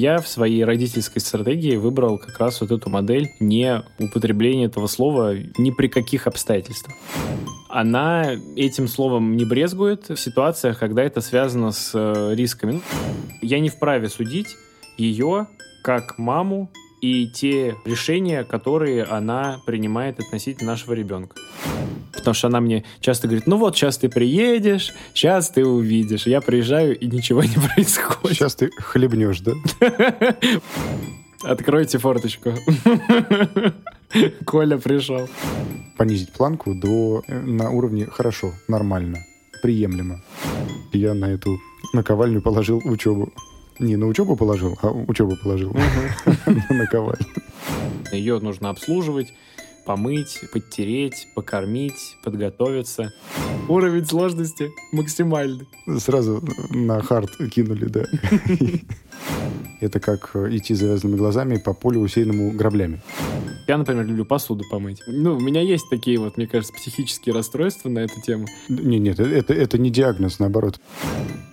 Я в своей родительской стратегии выбрал как раз вот эту модель не употребления этого слова ни при каких обстоятельствах. Она этим словом не брезгует в ситуациях, когда это связано с э, рисками. Я не вправе судить ее как маму и те решения, которые она принимает относительно нашего ребенка. Потому что она мне часто говорит, ну вот, сейчас ты приедешь, сейчас ты увидишь. Я приезжаю, и ничего не происходит. Сейчас ты хлебнешь, да? Откройте форточку. Коля пришел. Понизить планку до э, на уровне хорошо, нормально, приемлемо. Я на эту наковальню положил учебу. Не на учебу положил, а учебу положил. На наковальню. Ее нужно обслуживать, помыть, подтереть, покормить, подготовиться. Уровень сложности максимальный. Сразу на хард кинули, да. Это как идти завязанными глазами по полю, усеянному граблями. Я, например, люблю посуду помыть. Ну, у меня есть такие вот, мне кажется, психические расстройства на эту тему. Нет, нет, это, это не диагноз, наоборот.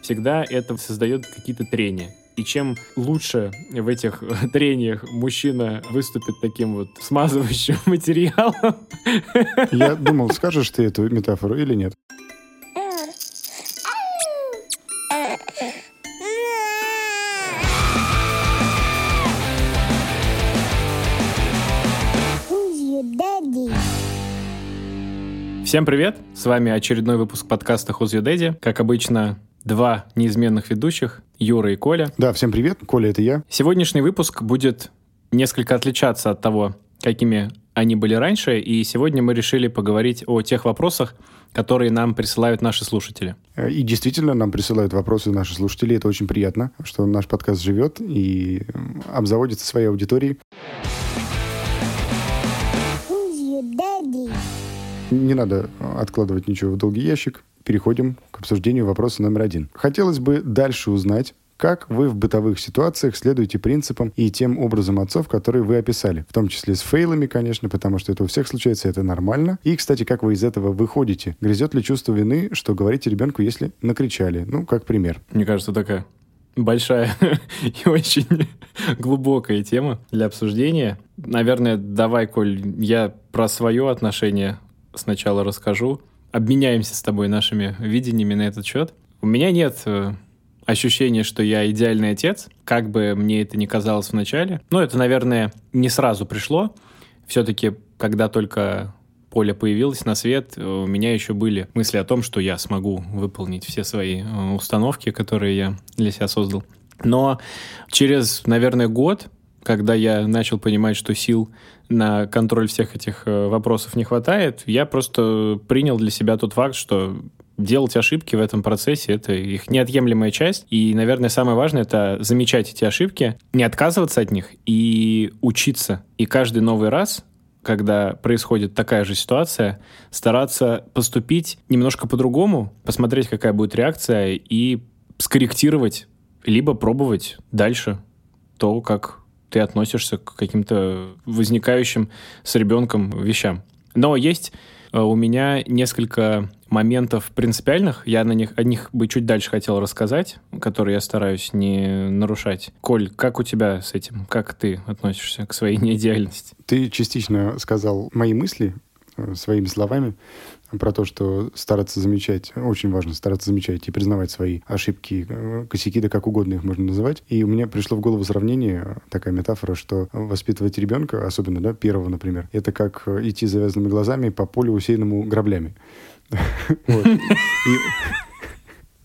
Всегда это создает какие-то трения. И чем лучше в этих трениях мужчина выступит таким вот смазывающим материалом... Я думал, скажешь ты эту метафору или нет? Всем привет! С вами очередной выпуск подкаста Who's Your Daddy. Как обычно, два неизменных ведущих, Юра и Коля. Да, всем привет. Коля, это я. Сегодняшний выпуск будет несколько отличаться от того, какими они были раньше, и сегодня мы решили поговорить о тех вопросах, которые нам присылают наши слушатели. И действительно, нам присылают вопросы наши слушатели. Это очень приятно, что наш подкаст живет и обзаводится своей аудиторией. Не надо откладывать ничего в долгий ящик. Переходим к обсуждению вопроса номер один. Хотелось бы дальше узнать, как вы в бытовых ситуациях следуете принципам и тем образом отцов, которые вы описали. В том числе с фейлами, конечно, потому что это у всех случается, это нормально. И, кстати, как вы из этого выходите? Грызет ли чувство вины, что говорите ребенку, если накричали? Ну, как пример. Мне кажется, такая большая и очень глубокая тема для обсуждения. Наверное, давай, Коль, я про свое отношение сначала расскажу. Обменяемся с тобой нашими видениями на этот счет. У меня нет э, ощущения, что я идеальный отец, как бы мне это ни казалось в начале. Но это, наверное, не сразу пришло. Все-таки, когда только Поля появилась на свет, у меня еще были мысли о том, что я смогу выполнить все свои э, установки, которые я для себя создал. Но через, наверное, год, когда я начал понимать, что сил на контроль всех этих э, вопросов не хватает, я просто принял для себя тот факт, что делать ошибки в этом процессе — это их неотъемлемая часть. И, наверное, самое важное — это замечать эти ошибки, не отказываться от них и учиться. И каждый новый раз когда происходит такая же ситуация, стараться поступить немножко по-другому, посмотреть, какая будет реакция, и скорректировать, либо пробовать дальше то, как ты относишься к каким-то возникающим с ребенком вещам. Но есть э, у меня несколько моментов принципиальных, я на них, о них бы чуть дальше хотел рассказать, которые я стараюсь не нарушать. Коль, как у тебя с этим? Как ты относишься к своей неидеальности? Ты частично сказал мои мысли э, своими словами про то, что стараться замечать, очень важно стараться замечать и признавать свои ошибки, э, косяки, да как угодно их можно называть. И у меня пришло в голову сравнение, такая метафора, что воспитывать ребенка, особенно, да, первого, например, это как идти завязанными глазами по полю, усеянному граблями.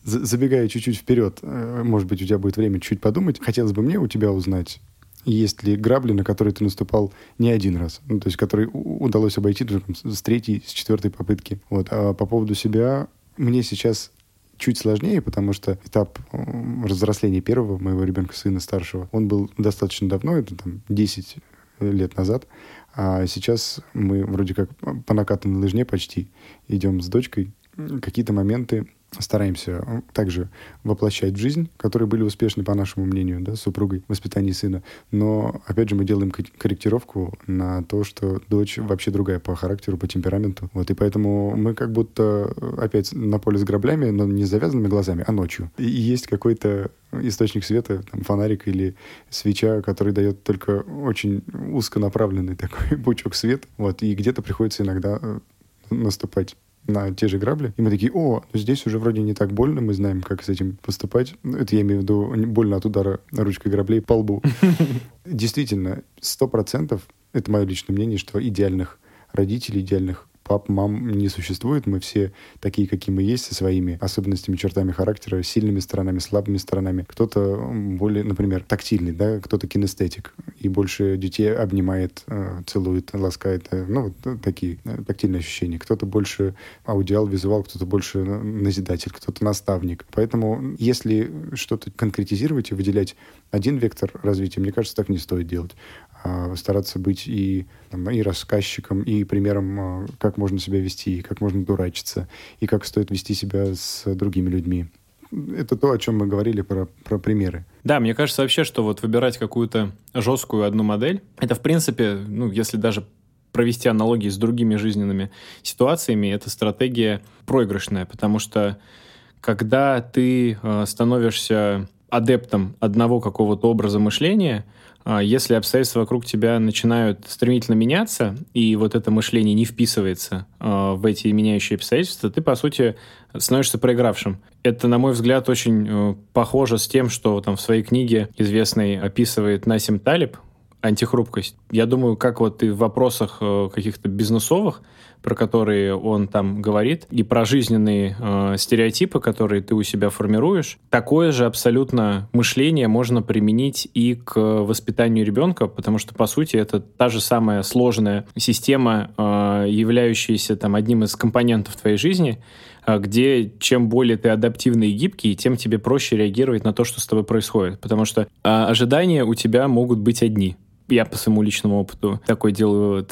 Забегая чуть-чуть вперед, э, может быть, у тебя будет время чуть подумать. Хотелось бы мне у тебя узнать, есть ли грабли, на которые ты наступал не один раз, ну, то есть которые удалось обойти даже, с третьей, с четвертой попытки. Вот. А по поводу себя, мне сейчас чуть сложнее, потому что этап взросления первого моего ребенка, сына старшего, он был достаточно давно, это там 10 лет назад, а сейчас мы вроде как по накатанной лыжне почти идем с дочкой. Какие-то моменты стараемся также воплощать в жизнь, которые были успешны, по нашему мнению, да, с супругой в воспитании сына. Но, опять же, мы делаем корректировку на то, что дочь вообще другая по характеру, по темпераменту. Вот, и поэтому мы как будто опять на поле с граблями, но не с завязанными глазами, а ночью. И есть какой-то источник света, там, фонарик или свеча, который дает только очень узконаправленный такой пучок света. Вот, и где-то приходится иногда э, наступать на те же грабли. И мы такие, о, ну здесь уже вроде не так больно, мы знаем, как с этим поступать. Это я имею в виду больно от удара ручкой граблей по лбу. Действительно, сто процентов, это мое личное мнение, что идеальных родителей, идеальных пап, мам не существует. Мы все такие, какие мы есть, со своими особенностями, чертами характера, сильными сторонами, слабыми сторонами. Кто-то более, например, тактильный, да, кто-то кинестетик и больше детей обнимает, э, целует, ласкает. Э, ну, вот такие э, тактильные ощущения. Кто-то больше аудиал, визуал, кто-то больше назидатель, кто-то наставник. Поэтому, если что-то конкретизировать и выделять один вектор развития, мне кажется, так не стоит делать. А, стараться быть и, там, и рассказчиком, и примером, а, как можно себя вести, как можно дурачиться, и как стоит вести себя с другими людьми. Это то, о чем мы говорили про, про примеры. Да, мне кажется вообще, что вот выбирать какую-то жесткую одну модель, это в принципе, ну, если даже провести аналогии с другими жизненными ситуациями, это стратегия проигрышная, потому что когда ты э, становишься адептом одного какого-то образа мышления, если обстоятельства вокруг тебя начинают стремительно меняться, и вот это мышление не вписывается э, в эти меняющие обстоятельства, ты, по сути, становишься проигравшим. Это, на мой взгляд, очень э, похоже с тем, что там в своей книге известной описывает Насим Талиб, антихрупкость. Я думаю, как вот и в вопросах э, каких-то бизнесовых, про которые он там говорит, и про жизненные э, стереотипы, которые ты у себя формируешь, такое же абсолютно мышление можно применить и к воспитанию ребенка, потому что, по сути, это та же самая сложная система, э, являющаяся там одним из компонентов твоей жизни, э, где чем более ты адаптивный и гибкий, тем тебе проще реагировать на то, что с тобой происходит. Потому что э, ожидания у тебя могут быть одни я по своему личному опыту такой делаю.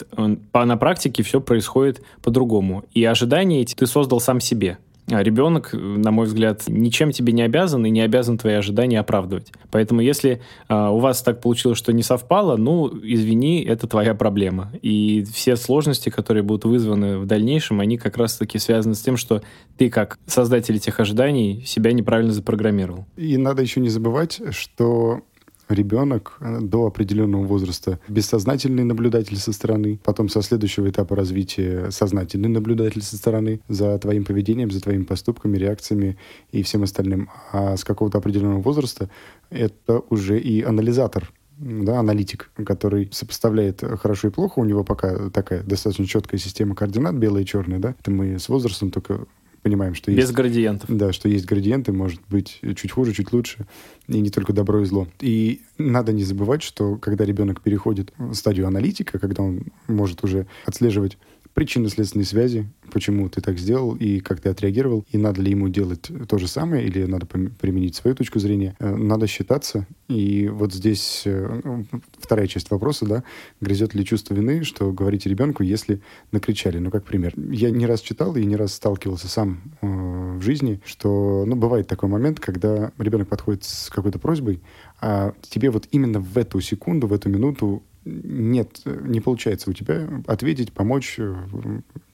По, на практике все происходит по-другому. И ожидания эти ты создал сам себе. А ребенок, на мой взгляд, ничем тебе не обязан и не обязан твои ожидания оправдывать. Поэтому если э, у вас так получилось, что не совпало, ну, извини, это твоя проблема. И все сложности, которые будут вызваны в дальнейшем, они как раз-таки связаны с тем, что ты, как создатель этих ожиданий, себя неправильно запрограммировал. И надо еще не забывать, что ребенок э, до определенного возраста бессознательный наблюдатель со стороны, потом со следующего этапа развития сознательный наблюдатель со стороны за твоим поведением, за твоими поступками, реакциями и всем остальным. А с какого-то определенного возраста это уже и анализатор, да, аналитик, который сопоставляет хорошо и плохо. У него пока такая достаточно четкая система координат, белая и черная, да. Это мы с возрастом только понимаем, что Без есть... градиентов. Да, что есть градиенты, может быть чуть хуже, чуть лучше, и не только добро и зло. И надо не забывать, что когда ребенок переходит в стадию аналитика, когда он может уже отслеживать причинно-следственные связи, почему ты так сделал и как ты отреагировал, и надо ли ему делать то же самое, или надо применить свою точку зрения. Э, надо считаться. И вот здесь э, вторая часть вопроса, да, грызет ли чувство вины, что говорите ребенку, если накричали. Ну, как пример. Я не раз читал и не раз сталкивался сам э, в жизни, что, ну, бывает такой момент, когда ребенок подходит с какой-то просьбой, а тебе вот именно в эту секунду, в эту минуту нет, не получается у тебя ответить, помочь, э,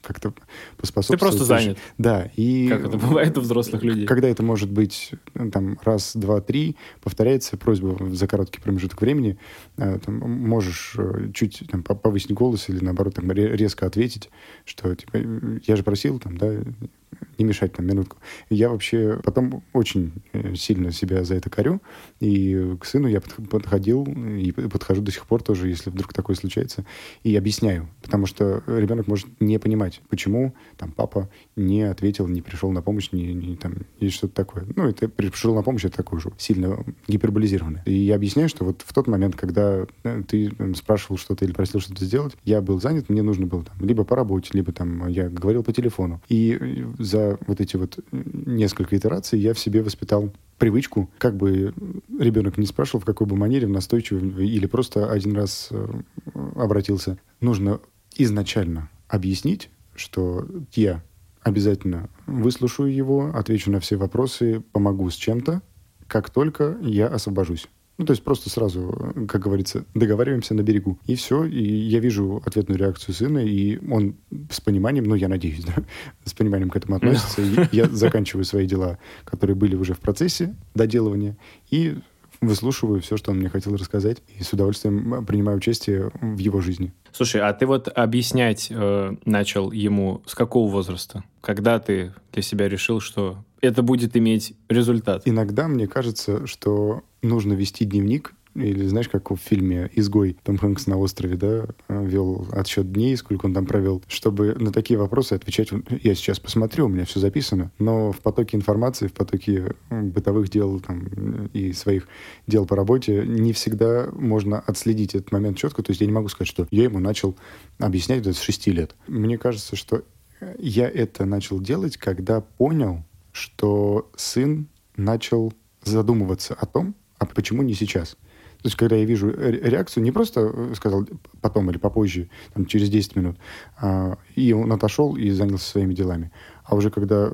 как-то поспособствовать. Ты просто занят. Да. И как это бывает у взрослых людей. Когда это может быть э, там раз, два, три, повторяется просьба за короткий промежуток времени, э, там, можешь чуть там, повысить голос или наоборот там, резко ответить, что типа, я же просил, там, да, не мешать там минутку. Я вообще потом очень э, сильно себя за это корю, и к сыну я подходил и подхожу до сих пор тоже, если вдруг такое случается, и объясняю, потому что ребенок может не понимать, почему там папа не ответил, не пришел на помощь, не, не там, или что-то такое. Ну, это пришел на помощь, это такое же сильно гиперболизированное. И я объясняю, что вот в тот момент, когда э, ты спрашивал что-то или просил что-то сделать, я был занят, мне нужно было там либо по работе, либо там я говорил по телефону. И э, за вот эти вот несколько итераций я в себе воспитал привычку, как бы ребенок не спрашивал, в какой бы манере, в настойчивой или просто один раз э, обратился, нужно изначально объяснить, что я обязательно выслушаю его, отвечу на все вопросы, помогу с чем-то, как только я освобожусь. Ну, то есть просто сразу, как говорится, договариваемся на берегу. И все, и я вижу ответную реакцию сына, и он с пониманием, ну, я надеюсь, да, с пониманием к этому относится. Я заканчиваю свои дела, которые были уже в процессе доделывания, и выслушиваю все, что он мне хотел рассказать, и с удовольствием принимаю участие в его жизни. Слушай, а ты вот объяснять э, начал ему с какого возраста? Когда ты для себя решил, что это будет иметь результат? Иногда мне кажется, что нужно вести дневник или знаешь, как в фильме «Изгой» Том Хэнкс на острове, да, вел отсчет дней, сколько он там провел, чтобы на такие вопросы отвечать. Я сейчас посмотрю, у меня все записано, но в потоке информации, в потоке бытовых дел там, и своих дел по работе не всегда можно отследить этот момент четко. То есть я не могу сказать, что я ему начал объяснять это с шести лет. Мне кажется, что я это начал делать, когда понял, что сын начал задумываться о том, а почему не сейчас? То есть, когда я вижу реакцию, не просто э, сказал потом или попозже, там, через 10 минут, а, и он отошел и занялся своими делами. А уже когда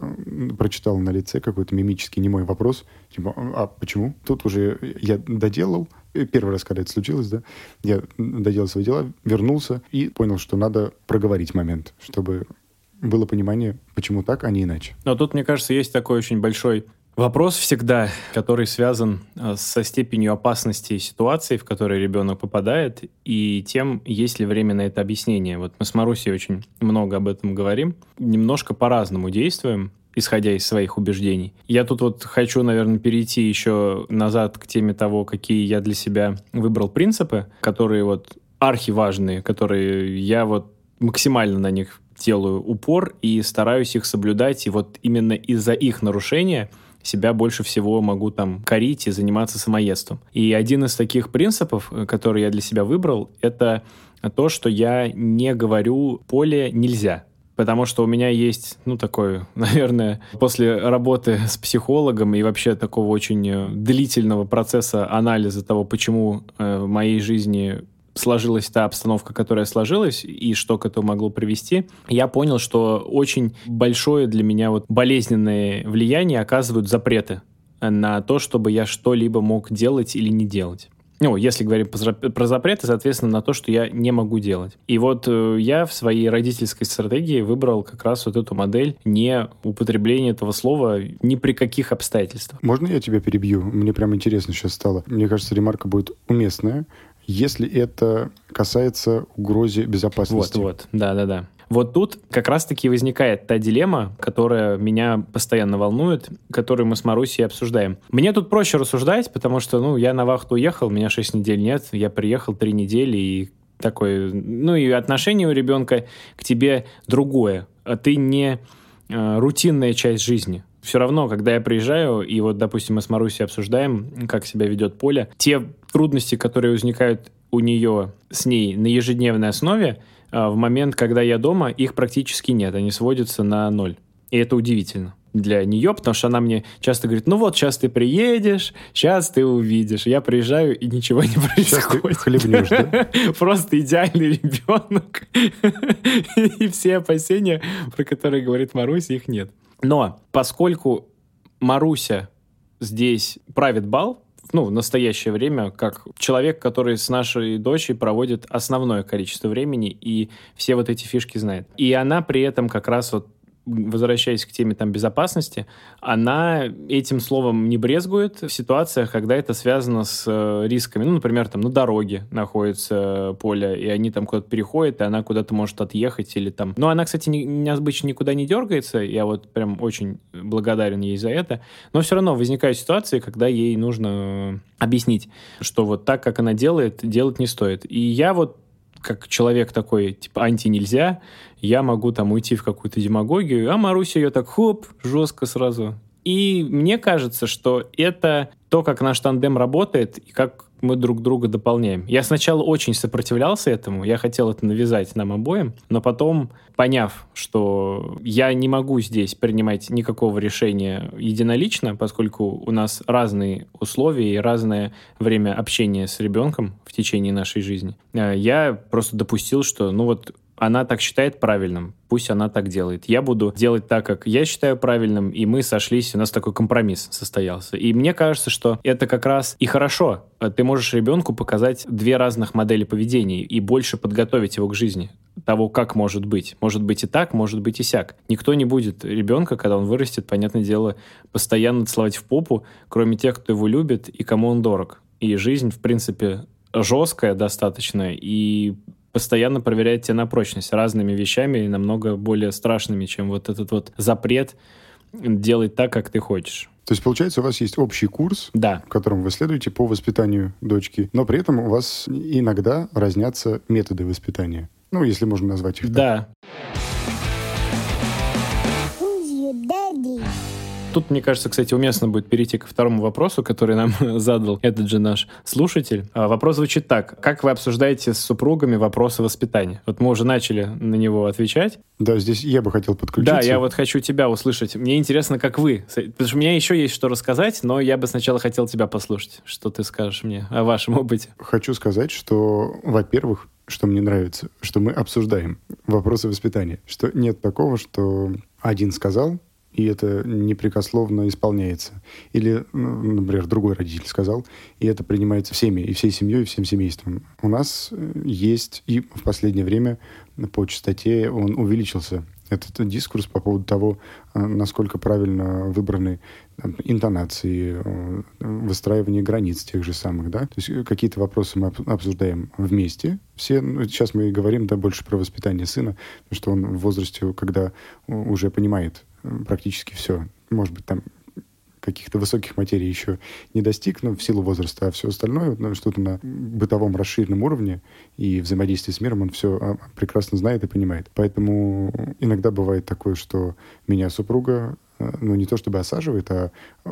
прочитал на лице какой-то мимический немой вопрос, типа, а почему? Тут уже я доделал, э, первый раз, когда это случилось, да, я доделал свои дела, вернулся и понял, что надо проговорить момент, чтобы было понимание, почему так, а не иначе. Но тут, мне кажется, есть такой очень большой Вопрос всегда, который связан э, со степенью опасности ситуации, в которой ребенок попадает, и тем, есть ли время на это объяснение. Вот мы с Марусей очень много об этом говорим. Немножко по-разному действуем исходя из своих убеждений. Я тут вот хочу, наверное, перейти еще назад к теме того, какие я для себя выбрал принципы, которые вот архиважные, которые я вот максимально на них делаю упор и стараюсь их соблюдать. И вот именно из-за их нарушения себя больше всего могу там корить и заниматься самоедством. И один из таких принципов, э, который я для себя выбрал, это то, что я не говорю «поле нельзя». Потому что у меня есть, ну, такой, наверное, после работы с психологом и вообще такого очень э, длительного процесса анализа того, почему э, в моей жизни сложилась та обстановка, которая сложилась, и что к этому могло привести, я понял, что очень большое для меня вот болезненное влияние оказывают запреты на то, чтобы я что-либо мог делать или не делать. Ну, если говорим про запреты, соответственно, на то, что я не могу делать. И вот э, я в своей родительской стратегии выбрал как раз вот эту модель не употребления этого слова ни при каких обстоятельствах. Можно я тебя перебью? Мне прям интересно сейчас стало. Мне кажется, ремарка будет уместная если это касается угрозы безопасности. Вот, вот, да-да-да. Вот тут как раз-таки возникает та дилемма, которая меня постоянно волнует, которую мы с Марусей обсуждаем. Мне тут проще рассуждать, потому что, ну, я на вахту уехал, меня 6 недель нет, я приехал 3 недели, и такое, ну, и отношение у ребенка к тебе другое. А ты не э, рутинная часть жизни все равно, когда я приезжаю, и вот, допустим, мы с Марусей обсуждаем, как себя ведет Поля, те трудности, которые возникают у нее с ней на ежедневной основе, а, в момент, когда я дома, их практически нет, они сводятся на ноль. И это удивительно для нее, потому что она мне часто говорит, ну вот, сейчас ты приедешь, сейчас ты увидишь. Я приезжаю, и ничего не происходит. хлебнешь, да? Просто идеальный ребенок. И все опасения, про которые говорит Маруся, их нет. Но поскольку Маруся здесь правит бал, ну, в настоящее время, как человек, который с нашей дочей проводит основное количество времени и все вот эти фишки знает. И она при этом как раз вот возвращаясь к теме там безопасности, она этим словом не брезгует в ситуациях, когда это связано с э, рисками. Ну, например, там на дороге находится поле, и они там куда-то переходят, и она куда-то может отъехать или там... Ну, она, кстати, не обычно никуда не дергается, я вот прям очень благодарен ей за это, но все равно возникают ситуации, когда ей нужно объяснить, что вот так, как она делает, делать не стоит. И я вот как человек такой, типа, анти-нельзя, я могу там уйти в какую-то демагогию, а Маруся ее так хоп, жестко сразу. И мне кажется, что это то, как наш тандем работает и как мы друг друга дополняем. Я сначала очень сопротивлялся этому, я хотел это навязать нам обоим, но потом, поняв, что я не могу здесь принимать никакого решения единолично, поскольку у нас разные условия и разное время общения с ребенком в течение нашей жизни, э, я просто допустил, что, ну вот, она так считает правильным, пусть она так делает. Я буду делать так, как я считаю правильным, и мы сошлись, у нас такой компромисс состоялся. И мне кажется, что это как раз и хорошо. Ты можешь ребенку показать две разных модели поведения и больше подготовить его к жизни того, как может быть. Может быть и так, может быть и сяк. Никто не будет ребенка, когда он вырастет, понятное дело, постоянно целовать в попу, кроме тех, кто его любит и кому он дорог. И жизнь, в принципе, жесткая достаточно, и постоянно проверяет тебя на прочность разными вещами и намного более страшными, чем вот этот вот запрет делать так, как ты хочешь. То есть, получается, у вас есть общий курс, да. которым вы следуете по воспитанию дочки, но при этом у вас иногда разнятся методы воспитания. Ну, если можно назвать их да. Тут, мне кажется, кстати, уместно будет перейти ко второму вопросу, который нам задал этот же наш слушатель. А, вопрос звучит так. Как вы обсуждаете с супругами вопросы воспитания? Вот мы уже начали на него отвечать. Да, здесь я бы хотел подключиться. Да, я вот хочу тебя услышать. Мне интересно, как вы. Потому что у меня еще есть что рассказать, но я бы сначала хотел тебя послушать. Что ты скажешь мне о вашем опыте? Хочу сказать, что, во-первых, что мне нравится, что мы обсуждаем вопросы воспитания. Что нет такого, что один сказал, и это непрекословно исполняется. Или, ну, например, другой родитель сказал, и это принимается всеми, и всей семьей, и всем семейством. У нас э, есть, и в последнее время по частоте он увеличился, этот дискурс по поводу того, э, насколько правильно выбраны интонации, э, выстраивание границ тех же самых, да. То есть какие-то вопросы мы обсуждаем вместе. Все, ну, сейчас мы говорим, да, больше про воспитание сына, потому что он в возрасте, когда уже понимает, практически все. Может быть, там каких-то высоких материй еще не достиг, но в силу возраста, а все остальное, ну, что-то на бытовом расширенном уровне и взаимодействии с миром он все а, прекрасно знает и понимает. Поэтому иногда бывает такое, что меня супруга э, ну, не то чтобы осаживает, а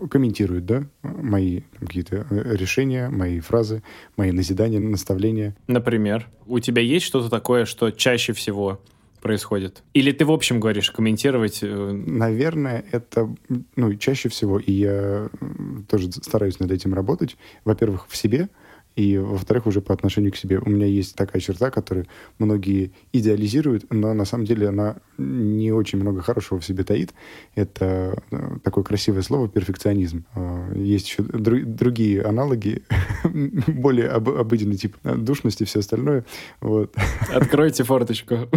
комментирует, да, мои какие-то э, решения, мои фразы, мои назидания, наставления. Например, у тебя есть что-то такое, что чаще всего происходит? Или ты в общем говоришь, комментировать? Э, Наверное, это ну, чаще всего, и я тоже стараюсь над этим работать. Во-первых, в себе, и, во-вторых, уже по отношению к себе. У меня есть такая черта, которую многие идеализируют, но на самом деле она не очень много хорошего в себе таит. Это э, такое красивое слово «перфекционизм». А, есть еще дру- другие аналоги, более об- обыденный тип душности и все остальное. Вот. Откройте форточку.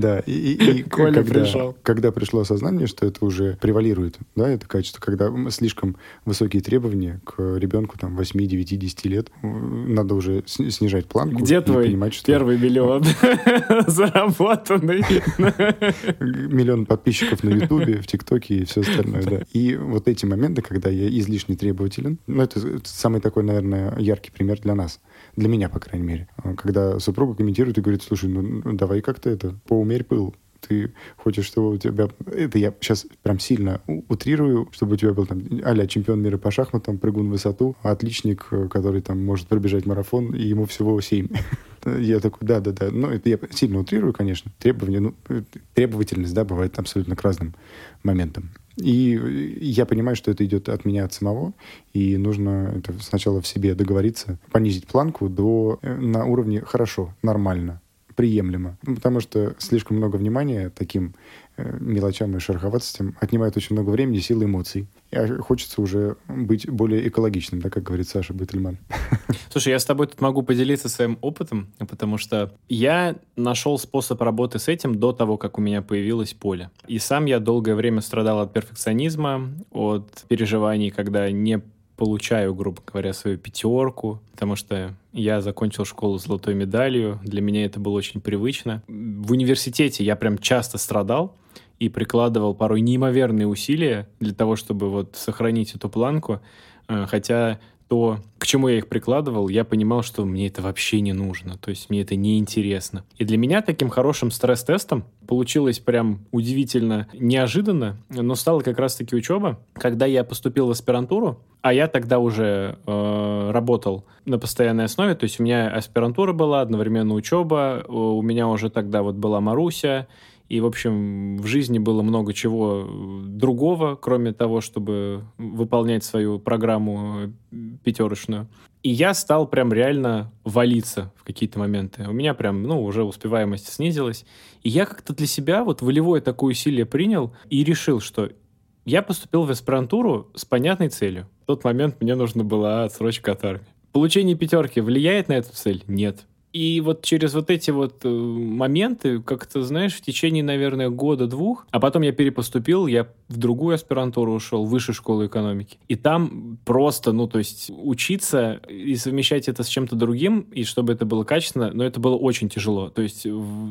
Да, и, и, и когда, пришел. Когда пришло осознание, что это уже превалирует, да, это качество, когда слишком высокие требования к ребенку, там, 8, 9, 10 лет, надо уже снижать планку. Где твой понимать, что... первый миллион заработанный? Миллион подписчиков на Ютубе, в ТикТоке и все остальное, да. И вот эти моменты, когда я излишне требователен, ну, это самый такой, наверное, яркий пример для нас. Для меня, по крайней мере. Когда супруга комментирует и говорит, слушай, ну давай как-то это, поумерь пыл ты хочешь, чтобы у тебя... Это я сейчас прям сильно утрирую, чтобы у тебя был там а чемпион мира по шахматам, прыгун в высоту, отличник, э, который там может пробежать марафон, и ему всего 7. Я такой, да-да-да. Ну, это я сильно утрирую, конечно. Требования, ну, требовательность, да, бывает абсолютно к разным моментам. И я понимаю, что это идет от меня от самого, и нужно это сначала в себе договориться, понизить планку до э, на уровне хорошо, нормально приемлемо. Ну, потому что слишком много внимания таким э, мелочам и шероховатостям отнимает очень много времени, сил и эмоций. И хочется уже быть более экологичным, да, как говорит Саша Бытельман. Слушай, я с тобой тут могу поделиться своим опытом, потому что я нашел способ работы с этим до того, как у меня появилось поле. И сам я долгое время страдал от перфекционизма, от переживаний, когда не получаю, грубо говоря, свою пятерку, потому что я закончил школу с золотой медалью, для меня это было очень привычно. В университете я прям часто страдал и прикладывал порой неимоверные усилия для того, чтобы вот сохранить эту планку, э, хотя то, к чему я их прикладывал, я понимал, что мне это вообще не нужно, то есть мне это не интересно. И для меня таким хорошим стресс-тестом получилось прям удивительно неожиданно, но стала как раз-таки учеба. Когда я поступил в аспирантуру, а я тогда уже э, работал на постоянной основе, то есть у меня аспирантура была, одновременно учеба, у меня уже тогда вот была Маруся, и, в общем, в жизни было много чего э, другого, кроме того, чтобы выполнять свою программу э, пятерочную. И я стал прям реально валиться в какие-то моменты. У меня прям, ну, уже успеваемость снизилась. И я как-то для себя вот волевое такое усилие принял и решил, что я поступил в аспирантуру с понятной целью. В тот момент мне нужна была отсрочка от армии. Получение пятерки влияет на эту цель? Нет. И вот через вот эти вот э, моменты, как-то, знаешь, в течение, наверное, года-двух, а потом я перепоступил, я в другую аспирантуру ушел, в высшую школу экономики. И там просто, ну, то есть учиться и совмещать это с чем-то другим, и чтобы это было качественно, но это было очень тяжело. То есть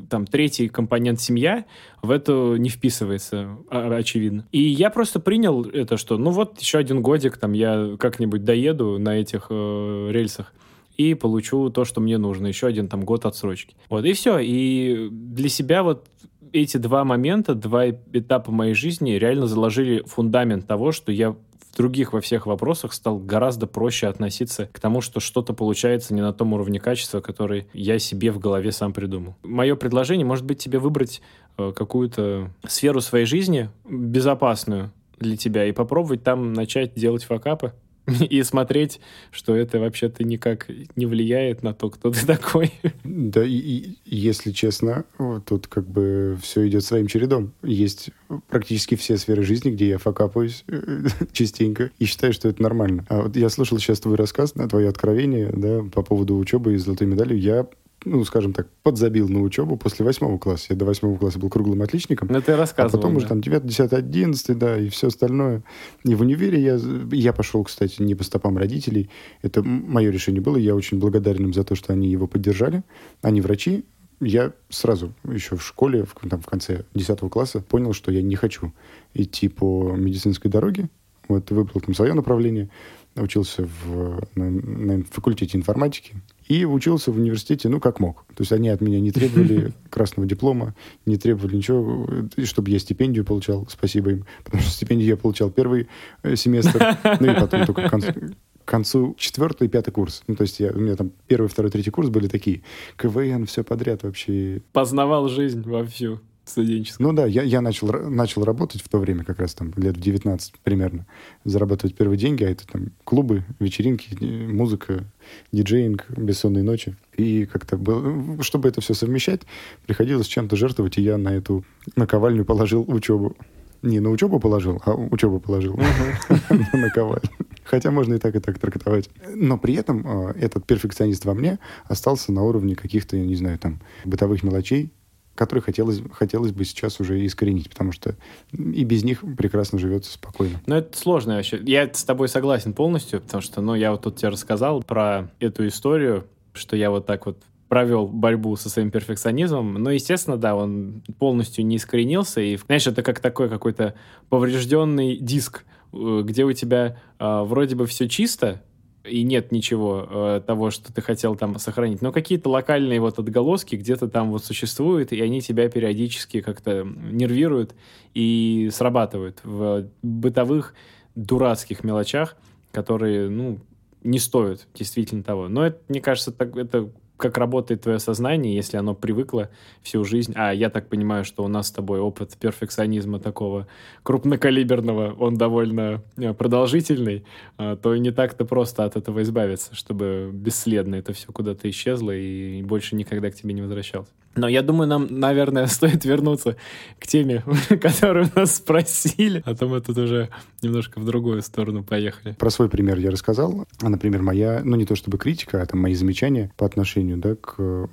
там третий компонент семья в это не вписывается, а, очевидно. И я просто принял это, что, ну вот, еще один годик, там я как-нибудь доеду на этих э, рельсах и получу то, что мне нужно, еще один там год отсрочки. Вот, и все. И для себя вот эти два момента, два этапа моей жизни реально заложили фундамент того, что я в других во всех вопросах стал гораздо проще относиться к тому, что что-то получается не на том уровне качества, который я себе в голове сам придумал. Мое предложение может быть тебе выбрать э, какую-то сферу своей жизни безопасную для тебя и попробовать там начать делать факапы, и смотреть, что это вообще-то никак не влияет на то, кто ты такой. Да, и, и если честно, тут как бы все идет своим чередом. Есть практически все сферы жизни, где я факапаюсь частенько, и считаю, что это нормально. А вот я слушал сейчас твой рассказ, на твое откровение, да, по поводу учебы и золотой медали. Я ну, скажем так, подзабил на учебу после восьмого класса. Я до восьмого класса был круглым отличником. Ну, ты рассказывал. А потом да. уже там 9, 10, 11, да, и все остальное. И в универе я, я пошел, кстати, не по стопам родителей. Это мое решение было. Я очень благодарен им за то, что они его поддержали. Они врачи. Я сразу еще в школе, в, там, в конце 10 класса, понял, что я не хочу идти по медицинской дороге. Вот выбрал там свое направление учился в, на, на факультете информатики и учился в университете, ну, как мог. То есть они от меня не требовали красного диплома, не требовали ничего, чтобы я стипендию получал, спасибо им, потому что стипендию я получал первый э, семестр, ну и потом только к концу, к концу четвертый и пятый курс. Ну, то есть я, у меня там первый, второй, третий курс были такие. КВН, все подряд вообще. Познавал жизнь вовсю студенческом. Ну да, я, я начал, начал работать в то время, как раз там лет в 19 примерно, зарабатывать первые деньги, а это там клубы, вечеринки, музыка, диджеинг, бессонные ночи. И как-то было, чтобы это все совмещать, приходилось чем-то жертвовать, и я на эту наковальню положил учебу. Не на учебу положил, а учебу положил на наковальню. Хотя можно и так, и так трактовать. Но при этом э, этот перфекционист во мне остался на уровне каких-то, я не знаю, там, бытовых мелочей, которые хотелось, хотелось бы сейчас уже искоренить, потому что и без них прекрасно живется спокойно. Ну, это сложно вообще. Я с тобой согласен полностью, потому что, ну, я вот тут тебе рассказал про эту историю, что я вот так вот провел борьбу со своим перфекционизмом. Но, естественно, да, он полностью не искоренился. И, знаешь, это как такой какой-то поврежденный диск, э, где у тебя э, вроде бы все чисто, и нет ничего э, того, что ты хотел там сохранить. Но какие-то локальные вот отголоски где-то там вот существуют, и они тебя периодически как-то нервируют и срабатывают в бытовых дурацких мелочах, которые, ну, не стоят действительно того. Но это, мне кажется, так, это как работает твое сознание, если оно привыкло всю жизнь. А я так понимаю, что у нас с тобой опыт перфекционизма такого крупнокалиберного, он довольно э, продолжительный, а, то не так-то просто от этого избавиться, чтобы бесследно это все куда-то исчезло и больше никогда к тебе не возвращалось. Но я думаю, нам, наверное, стоит вернуться к теме, которую нас спросили, а то мы тут уже немножко в другую сторону поехали. Про свой пример я рассказал. А, например, моя, ну не то чтобы критика, а там мои замечания по отношению да, к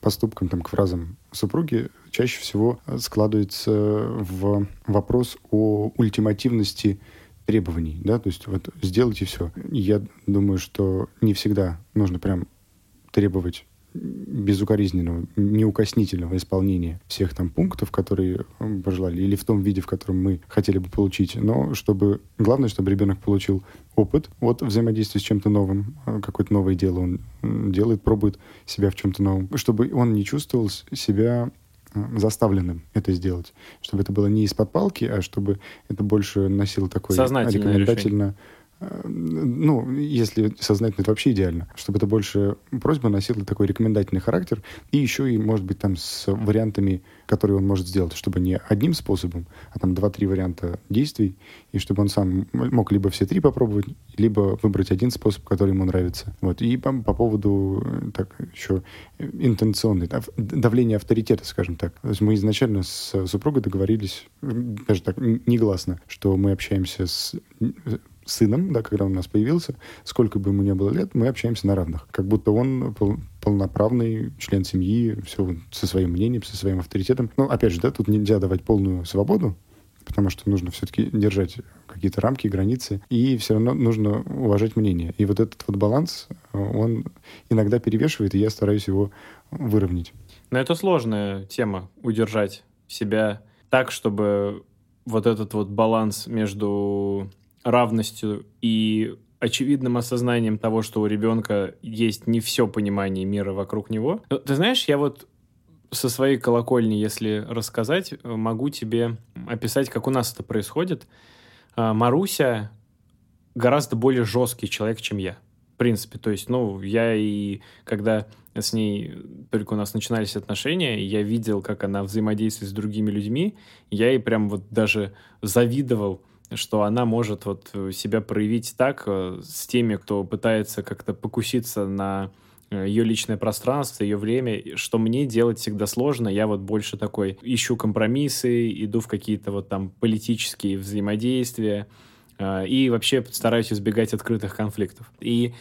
поступкам, там, к фразам супруги чаще всего складывается в вопрос о ультимативности требований, да, то есть вот сделайте все. Я думаю, что не всегда нужно прям требовать безукоризненного, неукоснительного исполнения всех там пунктов, которые пожелали, или в том виде, в котором мы хотели бы получить. Но чтобы главное, чтобы ребенок получил опыт от взаимодействия с чем-то новым, а, какое-то новое дело он делает, пробует себя в чем-то новом, чтобы он не чувствовал себя а, заставленным это сделать. Чтобы это было не из-под палки, а чтобы это больше носило такой рекомендательно Э, ну, если сознательно, это вообще идеально, чтобы это больше просьба носила такой рекомендательный характер, и еще и, может быть, там с вариантами, которые он может сделать, чтобы не одним способом, а там два-три варианта действий, и чтобы он сам мог либо все три попробовать, либо выбрать один способ, который ему нравится. Вот. И по, по поводу э, так еще интенционной, давления авторитета, скажем так. То есть мы изначально с супругой договорились, даже так, негласно, что мы общаемся с сыном, да, когда он у нас появился, сколько бы ему не было лет, мы общаемся на равных. Как будто он пол, полноправный член семьи, все со своим мнением, со своим авторитетом. Ну, опять же, да, тут нельзя давать полную свободу, потому что нужно все-таки держать какие-то рамки, границы, и все равно нужно уважать мнение. И вот этот вот баланс, он иногда перевешивает, и я стараюсь его выровнять. Но это сложная тема, удержать себя так, чтобы вот этот вот баланс между равностью и очевидным осознанием того, что у ребенка есть не все понимание мира вокруг него. Но, ты знаешь, я вот со своей колокольни, если рассказать, могу тебе описать, как у нас это происходит. А, Маруся гораздо более жесткий человек, чем я. В принципе, то есть, ну, я и когда с ней только у нас начинались отношения, я видел, как она взаимодействует с другими людьми, я ей прям вот даже завидовал, что она может вот э, себя проявить так э, с теми, кто пытается как-то покуситься на э, ее личное пространство, ее время, что мне делать всегда сложно. Я вот больше такой ищу компромиссы, иду в какие-то вот там политические взаимодействия и вообще стараюсь избегать открытых конфликтов. И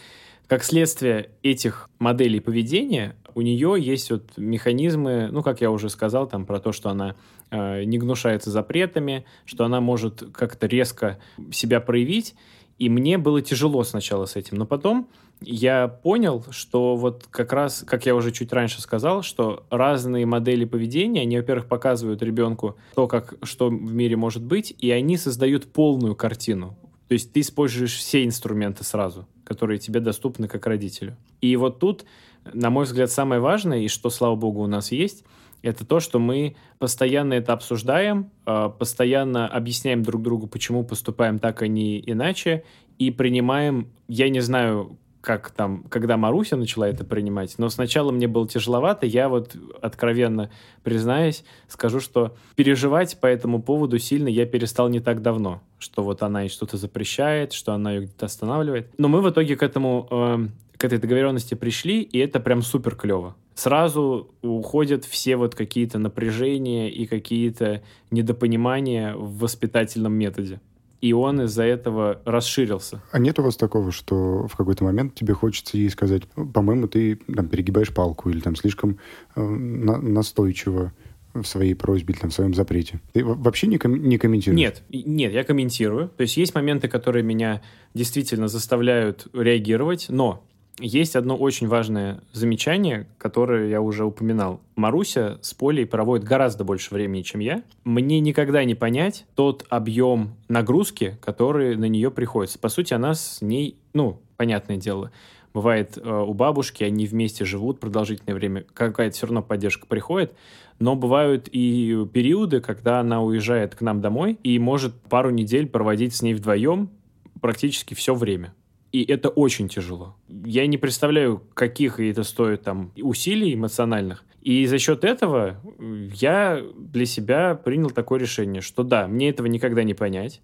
как следствие этих моделей поведения у нее есть вот механизмы, ну, как я уже сказал, там про то, что она э, не гнушается запретами, что она может как-то резко себя проявить. И мне было тяжело сначала с этим, но потом я понял, что вот как раз, как я уже чуть раньше сказал, что разные модели поведения, они, во-первых, показывают ребенку то, как, что в мире может быть, и они создают полную картину. То есть ты используешь все инструменты сразу, которые тебе доступны как родителю. И вот тут на мой взгляд, самое важное, и что, слава богу, у нас есть, это то, что мы постоянно это обсуждаем, а, постоянно объясняем друг другу, почему поступаем так, а не иначе, и принимаем, я не знаю, как там, когда Маруся начала это принимать, но сначала мне было тяжеловато, я вот откровенно признаюсь, скажу, что переживать по этому поводу сильно я перестал не так давно, что вот она ей что-то запрещает, что она ее где-то останавливает. Но мы в итоге к этому э, к этой договоренности пришли, и это прям супер клево. Сразу уходят все вот какие-то напряжения и какие-то недопонимания в воспитательном методе. И он из-за этого расширился. А нет у вас такого, что в какой-то момент тебе хочется ей сказать, по-моему, ты там перегибаешь палку или там слишком э, на настойчиво в своей просьбе или там, в своем запрете? Ты вообще не, ком- не комментируешь? Нет, нет, я комментирую. То есть есть моменты, которые меня действительно заставляют реагировать, но есть одно очень важное замечание, которое я уже упоминал. Маруся с Полей проводит гораздо больше времени, чем я. Мне никогда не понять тот объем нагрузки, который на нее приходится. По сути, она с ней, ну, понятное дело, бывает э, у бабушки, они вместе живут продолжительное время, какая-то все равно поддержка приходит, но бывают и периоды, когда она уезжает к нам домой и может пару недель проводить с ней вдвоем практически все время. И это очень тяжело. Я не представляю, каких это стоит там усилий эмоциональных. И за счет этого я для себя принял такое решение, что да, мне этого никогда не понять.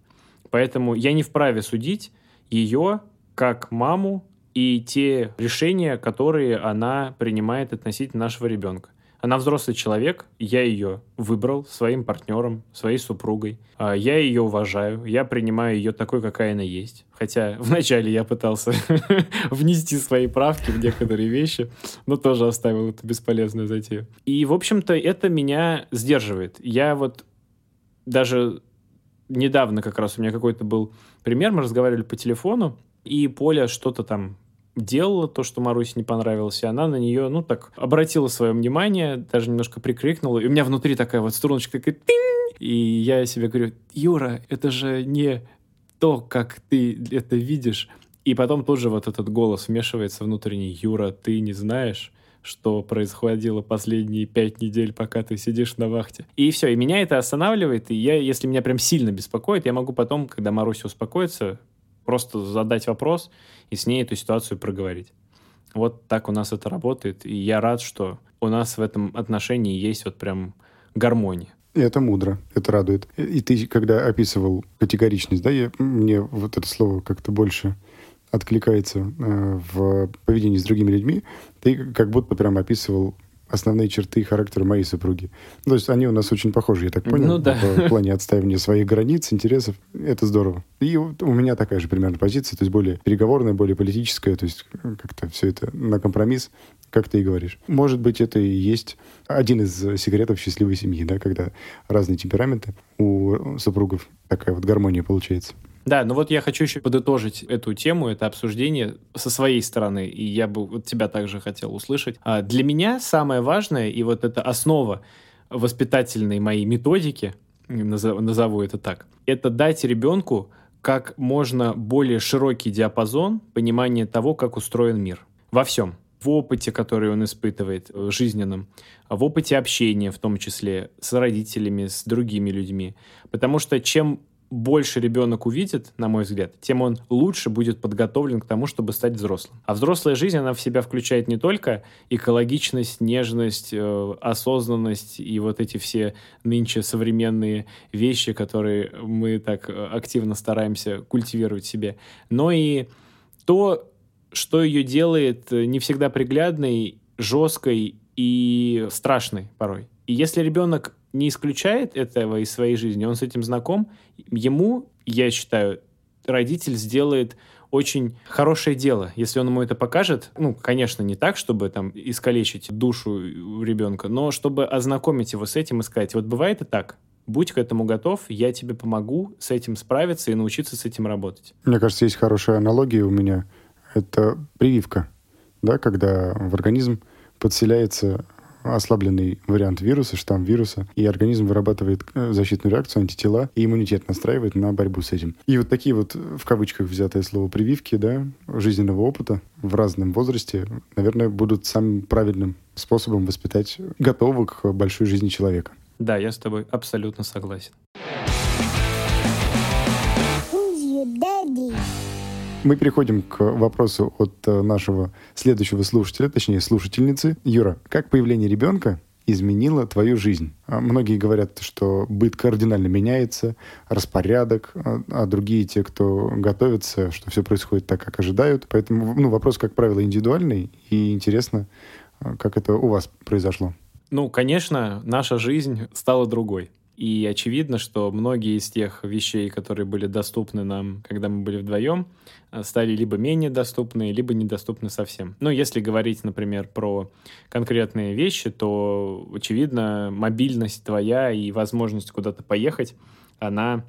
Поэтому я не вправе судить ее как маму и те решения, которые она принимает относительно нашего ребенка. Она взрослый человек, я ее выбрал своим партнером, своей супругой. А, я ее уважаю, я принимаю ее такой, какая она есть. Хотя вначале я пытался внести свои правки в некоторые вещи, но тоже оставил эту бесполезную затею. И, в общем-то, это меня сдерживает. Я вот даже недавно как раз у меня какой-то был пример, мы разговаривали по телефону, и Поля что-то там делала то, что Марусе не понравилось, и она на нее, ну, так, обратила свое внимание, даже немножко прикрикнула, и у меня внутри такая вот струночка такая тинь, и я себе говорю, Юра, это же не то, как ты это видишь. И потом тут же вот этот голос вмешивается внутренний, Юра, ты не знаешь, что происходило последние пять недель, пока ты сидишь на вахте. И все, и меня это останавливает, и я, если меня прям сильно беспокоит, я могу потом, когда Маруся успокоится, Просто задать вопрос и с ней эту ситуацию проговорить. Вот так у нас это работает, и я рад, что у нас в этом отношении есть вот прям гармония. Это мудро, это радует. И ты, когда описывал категоричность, да, я, мне вот это слово как-то больше откликается э, в поведении с другими людьми, ты как будто прям описывал основные черты характера моей супруги. То есть они у нас очень похожи, я так понял, ну, да. в плане отстаивания своих границ, интересов. Это здорово. И вот у меня такая же примерно позиция, то есть более переговорная, более политическая, то есть как-то все это на компромисс, как ты и говоришь. Может быть, это и есть один из секретов счастливой семьи, да, когда разные темпераменты у супругов, такая вот гармония получается. Да, ну вот я хочу еще подытожить эту тему, это обсуждение со своей стороны, и я бы вот тебя также хотел услышать. А для меня самое важное, и вот это основа воспитательной моей методики, назову это так, это дать ребенку как можно более широкий диапазон понимания того, как устроен мир. Во всем. В опыте, который он испытывает в жизненном, в опыте общения в том числе, с родителями, с другими людьми. Потому что чем больше ребенок увидит, на мой взгляд, тем он лучше будет подготовлен к тому, чтобы стать взрослым. А взрослая жизнь, она в себя включает не только экологичность, нежность, э, осознанность и вот эти все нынче современные вещи, которые мы так э, активно стараемся культивировать в себе, но и то, что ее делает э, не всегда приглядной, жесткой и страшной порой. И если ребенок не исключает этого из своей жизни, он с этим знаком, ему, я считаю, родитель сделает очень хорошее дело, если он ему это покажет. Ну, конечно, не так, чтобы там искалечить душу ребенка, но чтобы ознакомить его с этим и сказать, вот бывает и так, будь к этому готов, я тебе помогу с этим справиться и научиться с этим работать. Мне кажется, есть хорошая аналогия у меня. Это прививка, да, когда в организм подселяется ослабленный вариант вируса, штамм вируса, и организм вырабатывает э, защитную реакцию, антитела, и иммунитет настраивает на борьбу с этим. И вот такие вот, в кавычках взятое слово, прививки, да, жизненного опыта в разном возрасте, наверное, будут самым правильным способом воспитать готового к большой жизни человека. Да, я с тобой абсолютно согласен. Мы переходим к вопросу от э, нашего следующего слушателя, точнее слушательницы. Юра, как появление ребенка изменило твою жизнь? А многие говорят, что быт кардинально меняется, распорядок, а, а другие, те, кто готовится, что все происходит так, как ожидают. Поэтому ну, вопрос, как правило, индивидуальный, и интересно, а, как это у вас произошло. Ну, конечно, наша жизнь стала другой. И очевидно, что многие из тех вещей, которые были доступны нам, когда мы были вдвоем, э, стали либо менее доступны, либо недоступны совсем. Но если говорить, например, про конкретные вещи, то, очевидно, мобильность твоя и возможность куда-то поехать, она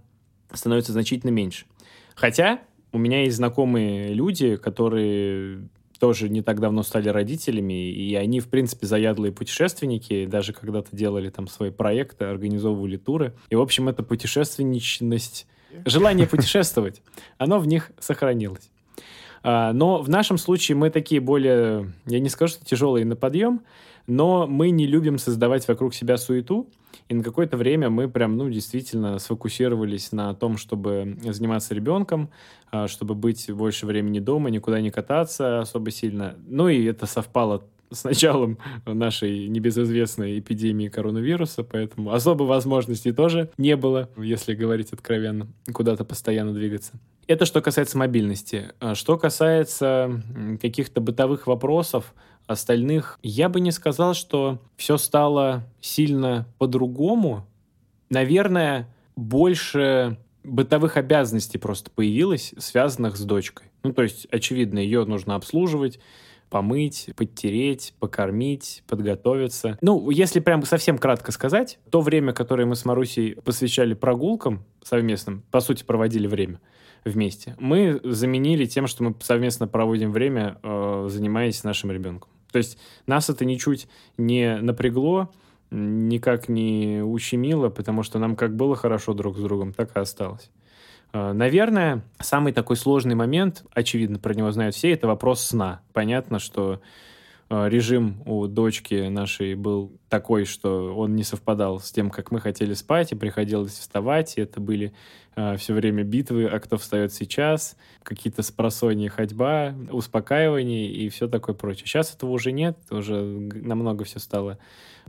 становится значительно меньше. Хотя у меня есть знакомые люди, которые тоже не так давно стали родителями, и они, в принципе, заядлые путешественники, даже когда-то делали там свои проекты, организовывали туры. И, в общем, эта путешественничность, желание путешествовать, оно в них сохранилось. А, но в нашем случае мы такие более, я не скажу, что тяжелые на подъем, но мы не любим создавать вокруг себя суету, и на какое-то время мы прям, ну, действительно сфокусировались на том, чтобы заниматься ребенком, а, чтобы быть больше времени дома, никуда не кататься особо сильно. Ну, и это совпало с началом нашей небезызвестной эпидемии коронавируса, поэтому особо возможностей тоже не было, если говорить откровенно, куда-то постоянно двигаться. Это что касается мобильности. А что касается каких-то бытовых вопросов, остальных, я бы не сказал, что все стало сильно по-другому. Наверное, больше бытовых обязанностей просто появилось, связанных с дочкой. Ну, то есть, очевидно, ее нужно обслуживать, помыть, подтереть, покормить, подготовиться. Ну, если прям совсем кратко сказать, то время, которое мы с Марусей посвящали прогулкам совместным, по сути, проводили время вместе, мы заменили тем, что мы совместно проводим время, э, занимаясь нашим ребенком. То есть нас это ничуть не напрягло, никак не ущемило, потому что нам как было хорошо друг с другом, так и осталось. А, наверное, самый такой сложный момент, очевидно, про него знают все, это вопрос сна. Понятно, что режим у дочки нашей был такой, что он не совпадал с тем, как мы хотели спать, и приходилось вставать, и это были э, все время битвы, а кто встает сейчас, какие-то спросонья ходьба, успокаивание и все такое прочее. Сейчас этого уже нет, уже намного все стало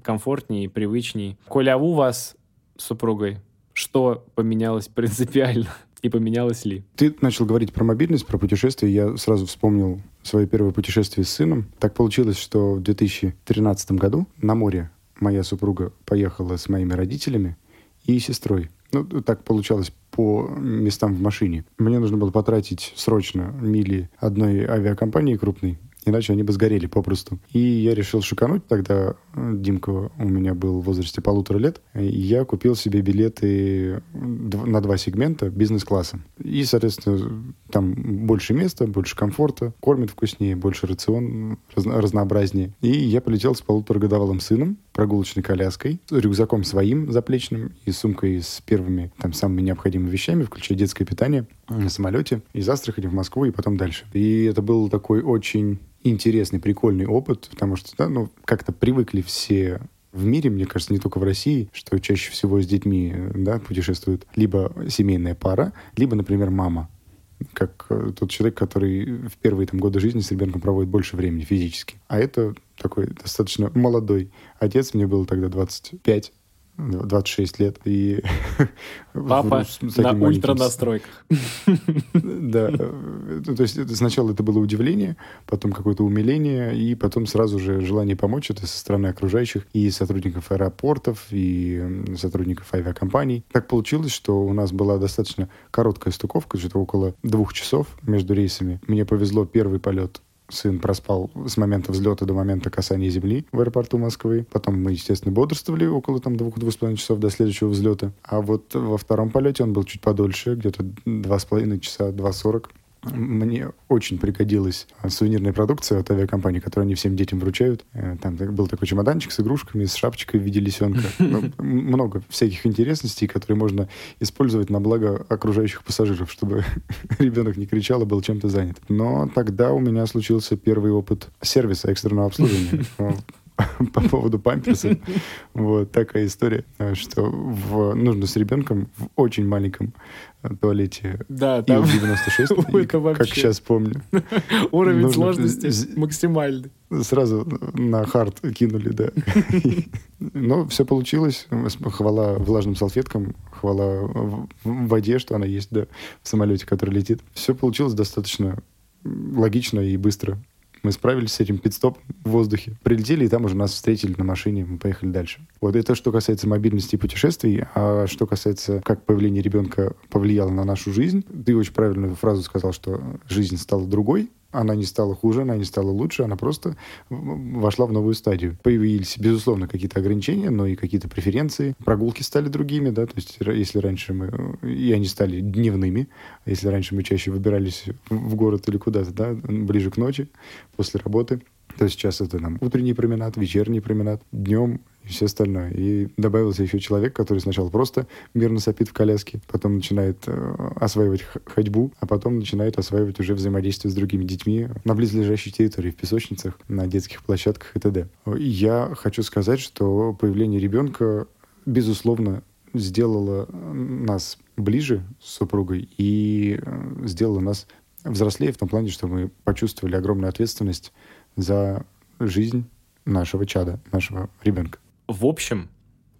комфортнее и привычнее. Коля, а у вас с супругой что поменялось принципиально? И поменялось ли? Ты начал говорить про мобильность, про путешествия. Я сразу вспомнил свое первое путешествие с сыном. Так получилось, что в 2013 году на море моя супруга поехала с моими родителями и сестрой. Ну, так получалось по местам в машине. Мне нужно было потратить срочно мили одной авиакомпании крупной, иначе они бы сгорели попросту. И я решил шикануть, тогда Димка у меня был в возрасте полутора лет, я купил себе билеты на два сегмента бизнес-класса. И, соответственно, там больше места, больше комфорта, кормят вкуснее, больше рацион разно разнообразнее. И я полетел с полуторагодовалым сыном, прогулочной коляской, рюкзаком своим заплечным и сумкой с первыми там самыми необходимыми вещами, включая детское питание, на самолете из Астрахани в Москву и потом дальше. И это был такой очень интересный, прикольный опыт, потому что, да, ну, как-то привыкли все в мире, мне кажется, не только в России, что чаще всего с детьми да, путешествует либо семейная пара, либо, например, мама как э, тот человек, который в первые там, годы жизни с ребенком проводит больше времени физически. А это такой достаточно молодой отец, мне было тогда 25, 26 лет. И Папа на ультранастройках. Да. То есть сначала это было удивление, потом какое-то умиление, и потом сразу же желание помочь это со стороны окружающих и сотрудников аэропортов, и сотрудников авиакомпаний. Так получилось, что у нас была достаточно короткая стыковка, где-то около двух часов между рейсами. Мне повезло первый полет сын проспал с момента взлета до момента касания земли в аэропорту Москвы. Потом мы, естественно, бодрствовали около там двух-двух с половиной часов до следующего взлета. А вот во втором полете он был чуть подольше, где-то два с половиной часа, два сорок мне очень пригодилась сувенирная продукция от авиакомпании, которую они всем детям вручают. Э, там был такой чемоданчик с игрушками, с шапочкой в виде лисенка. Ну, много всяких интересностей, которые можно использовать на благо окружающих пассажиров, чтобы ребенок не кричал и был чем-то занят. Но тогда у меня случился первый опыт сервиса экстренного обслуживания по поводу памперса. Вот такая история, что в, нужно с ребенком в очень маленьком э, туалете да, там... ил-96, это вообще... как сейчас помню. Уровень сложности максимальный. Сразу на хард кинули, да. Но все получилось. Хвала влажным салфеткам, хвала в воде, что она есть, да, в самолете, который летит. Все получилось достаточно логично и быстро. Мы справились с этим пидстоп в воздухе. Прилетели, и там уже нас встретили на машине, мы поехали дальше. Вот это что касается мобильности и путешествий. А что касается, как появление ребенка повлияло на нашу жизнь, ты очень правильную фразу сказал, что жизнь стала другой она не стала хуже, она не стала лучше, она просто вошла в новую стадию. Появились, безусловно, какие-то ограничения, но и какие-то преференции. Прогулки стали другими, да, то есть если раньше мы... И они стали дневными. Если раньше мы чаще выбирались в город или куда-то, да, ближе к ночи, после работы, то сейчас это там утренний променад, вечерний променад, днем и все остальное. И добавился еще человек, который сначала просто мирно сопит в коляске, потом начинает э, осваивать ходьбу, а потом начинает осваивать уже взаимодействие с другими детьми на близлежащей территории, в песочницах, на детских площадках и т.д. Я хочу сказать, что появление ребенка, безусловно, сделало нас ближе с супругой и э, сделало нас взрослее в том плане, что мы почувствовали огромную ответственность за жизнь нашего чада, нашего ребенка. В общем,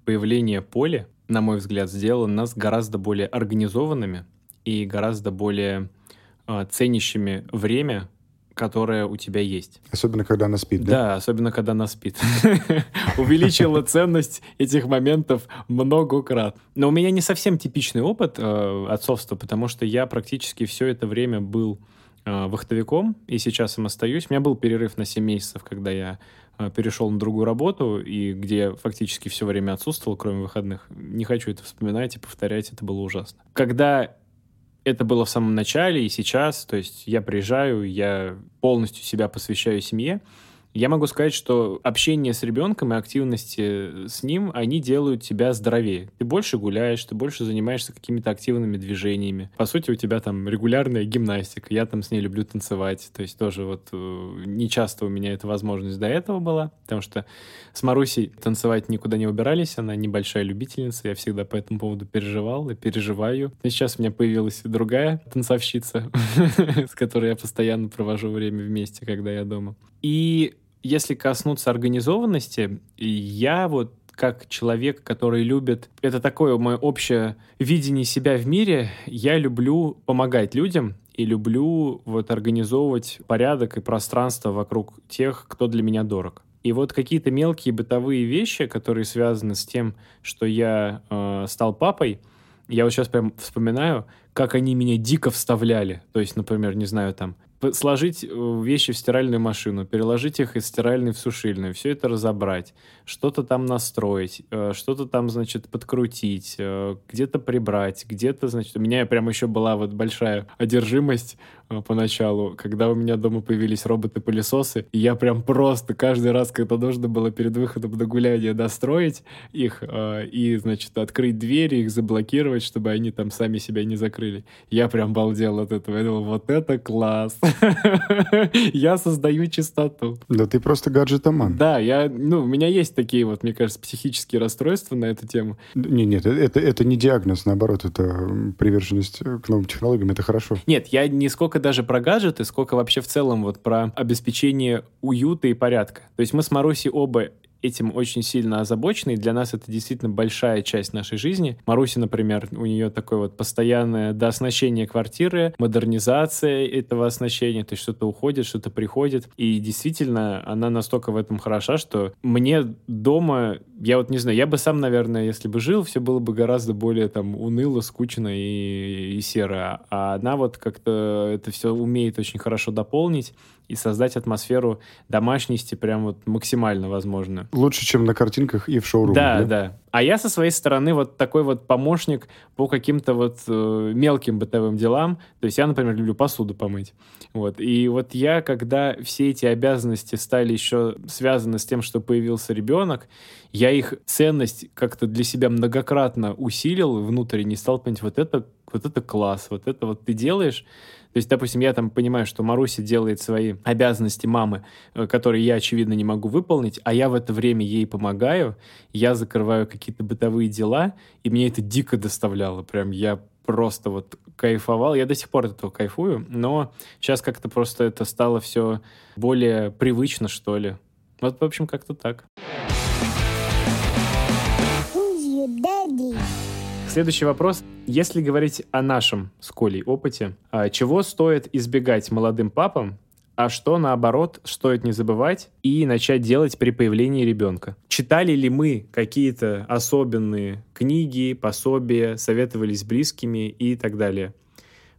появление поля, на мой взгляд, сделало нас гораздо более организованными и гораздо более э, ценящими время, которое у тебя есть. Особенно, когда она спит, да? Да, особенно, когда она спит. Увеличила ценность этих моментов многократно. Но у меня не совсем типичный опыт э, отцовства, потому что я практически все это время был э, вахтовиком, и сейчас им остаюсь. У меня был перерыв на 7 месяцев, когда я перешел на другую работу, и где фактически все время отсутствовал, кроме выходных. Не хочу это вспоминать и повторять, это было ужасно. Когда это было в самом начале и сейчас, то есть я приезжаю, я полностью себя посвящаю семье, Я могу сказать, что общение с ребенком и активности с ним, они делают тебя здоровее. Ты больше гуляешь, ты больше занимаешься какими-то активными движениями. По сути, у тебя там регулярная гимнастика. Я там с ней люблю танцевать. То есть тоже вот э, не часто у меня эта возможность до этого была, потому что с Марусей танцевать никуда не убирались. Она небольшая любительница. Я всегда по этому поводу переживал и переживаю. И сейчас у меня появилась другая танцовщица, с которой я постоянно провожу время вместе, когда я дома. И если коснуться организованности, я вот как человек, который любит... Это такое мое общее видение себя в мире. Я люблю помогать людям и люблю вот организовывать порядок и пространство вокруг тех, кто для меня дорог. И вот какие-то мелкие бытовые вещи, которые связаны с тем, что я э, стал папой, я вот сейчас прям вспоминаю, как они меня дико вставляли. То есть, например, не знаю, там, сложить э, вещи в стиральную машину, переложить их из стиральной в сушильную, все это разобрать, что-то там настроить, э, что-то там, значит, подкрутить, э, где-то прибрать, где-то, значит, у меня прям еще была вот большая одержимость поначалу, когда у меня дома появились роботы-пылесосы, и я прям просто каждый раз, когда нужно было перед выходом на гуляние достроить их и, значит, открыть двери, их заблокировать, чтобы они там сами себя не закрыли, я прям балдел от этого. Я думал, вот это класс! я создаю чистоту. Да ты просто гаджетоман. Да, я, ну, у меня есть такие вот, мне кажется, психические расстройства на эту тему. Нет, нет, это, это не диагноз, наоборот, это приверженность к новым технологиям, это хорошо. Нет, я не сколько даже про гаджеты, сколько вообще в целом вот про обеспечение уюта и порядка. То есть мы с Марусей оба этим очень сильно озабочены, и для нас это действительно большая часть нашей жизни. Маруся, например, у нее такое вот постоянное дооснащение квартиры, модернизация этого оснащения, то есть что-то уходит, что-то приходит, и действительно она настолько в этом хороша, что мне дома, я вот не знаю, я бы сам, наверное, если бы жил, все было бы гораздо более там уныло, скучно и, и серо, а она вот как-то это все умеет очень хорошо дополнить, и создать атмосферу домашности прям вот максимально возможно. Лучше, чем на картинках и в шоуруме. Да, да, да. А я со своей стороны вот такой вот помощник по каким-то вот э, мелким бытовым делам. То есть я, например, люблю посуду помыть. Вот. И вот я, когда все эти обязанности стали еще связаны с тем, что появился ребенок, я их ценность как-то для себя многократно усилил внутренне, стал понимать, вот это, вот это класс, вот это вот ты делаешь, то есть, допустим, я там понимаю, что Маруся делает свои обязанности мамы, э, которые я, очевидно, не могу выполнить, а я в это время ей помогаю, я закрываю какие-то бытовые дела, и мне это дико доставляло. Прям я просто вот кайфовал. Я до сих пор от этого кайфую, но сейчас как-то просто это стало все более привычно, что ли. Вот, в общем, как-то так. Следующий вопрос. Если говорить о нашем с Колей опыте, а чего стоит избегать молодым папам, а что, наоборот, стоит не забывать и начать делать при появлении ребенка. Читали ли мы какие-то особенные книги, пособия, советовались близкими и так далее?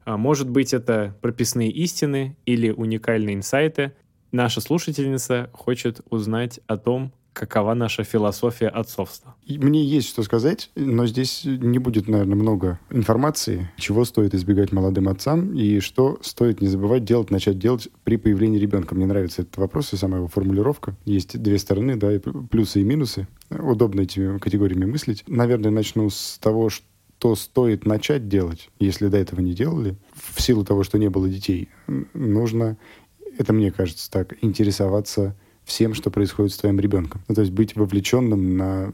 А может быть, это прописные истины или уникальные инсайты. Наша слушательница хочет узнать о том, какова наша философия отцовства. Мне есть что сказать, но здесь не будет, наверное, много информации, чего стоит избегать молодым отцам и что стоит не забывать делать, начать делать при появлении ребенка. Мне нравится этот вопрос и сама его формулировка. Есть две стороны, да, и плюсы и минусы. Удобно этими категориями мыслить. Наверное, начну с того, что стоит начать делать, если до этого не делали, в силу того, что не было детей, нужно, это мне кажется так, интересоваться всем, что происходит с твоим ребенком. Ну, то есть быть вовлеченным на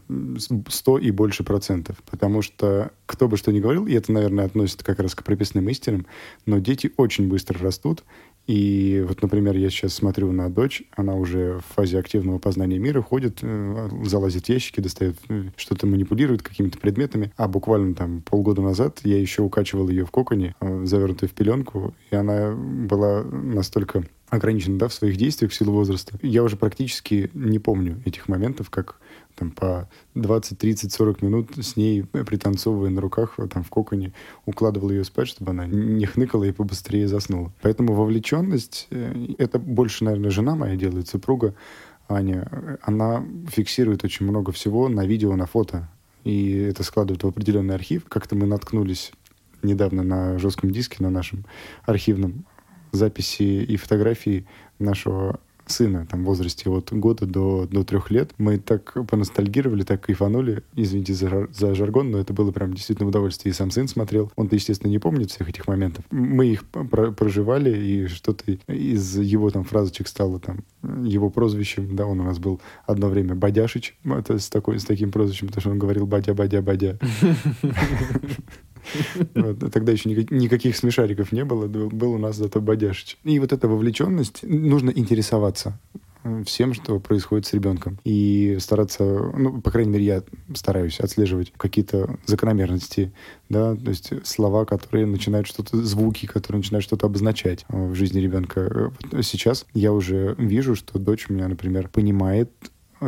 100 и больше процентов. Потому что кто бы что ни говорил, и это, наверное, относится как раз к прописным истинам, но дети очень быстро растут. И вот, например, я сейчас смотрю на дочь, она уже в фазе активного познания мира ходит, э, залазит в ящики, достает, э, что-то манипулирует какими-то предметами. А буквально там полгода назад я еще укачивал ее в коконе, э, завернутой в пеленку, и она была настолько ограничен да, в своих действиях в силу возраста. Я уже практически не помню этих моментов, как там по 20, 30, 40 минут с ней, пританцовывая на руках там в коконе, укладывал ее спать, чтобы она не хныкала и побыстрее заснула. Поэтому вовлеченность, э, это больше, наверное, жена моя делает, супруга Аня, она фиксирует очень много всего на видео, на фото. И это складывает в определенный архив. Как-то мы наткнулись недавно на жестком диске, на нашем архивном записи и фотографии нашего сына, там, в возрасте от года до, до трех лет. Мы так поностальгировали, так кайфанули. Извините за, за жаргон, но это было прям действительно удовольствие. И сам сын смотрел. Он-то, естественно, не помнит всех этих моментов. Мы их про проживали, и что-то из его там фразочек стало там его прозвищем. Да, он у нас был одно время Бадяшич. Это с, такой, с таким прозвищем, потому что он говорил Бадя, Бадя, Бадя. Тогда еще никаких смешариков не было, был у нас зато Бодяшич. И вот эта вовлеченность, нужно интересоваться э, всем, что происходит с ребенком. И стараться, ну, по крайней мере, я стараюсь отслеживать какие-то закономерности, да, то есть слова, которые начинают что-то, звуки, которые начинают что-то обозначать э, в жизни ребенка. Э, сейчас я уже вижу, что дочь у меня, например, понимает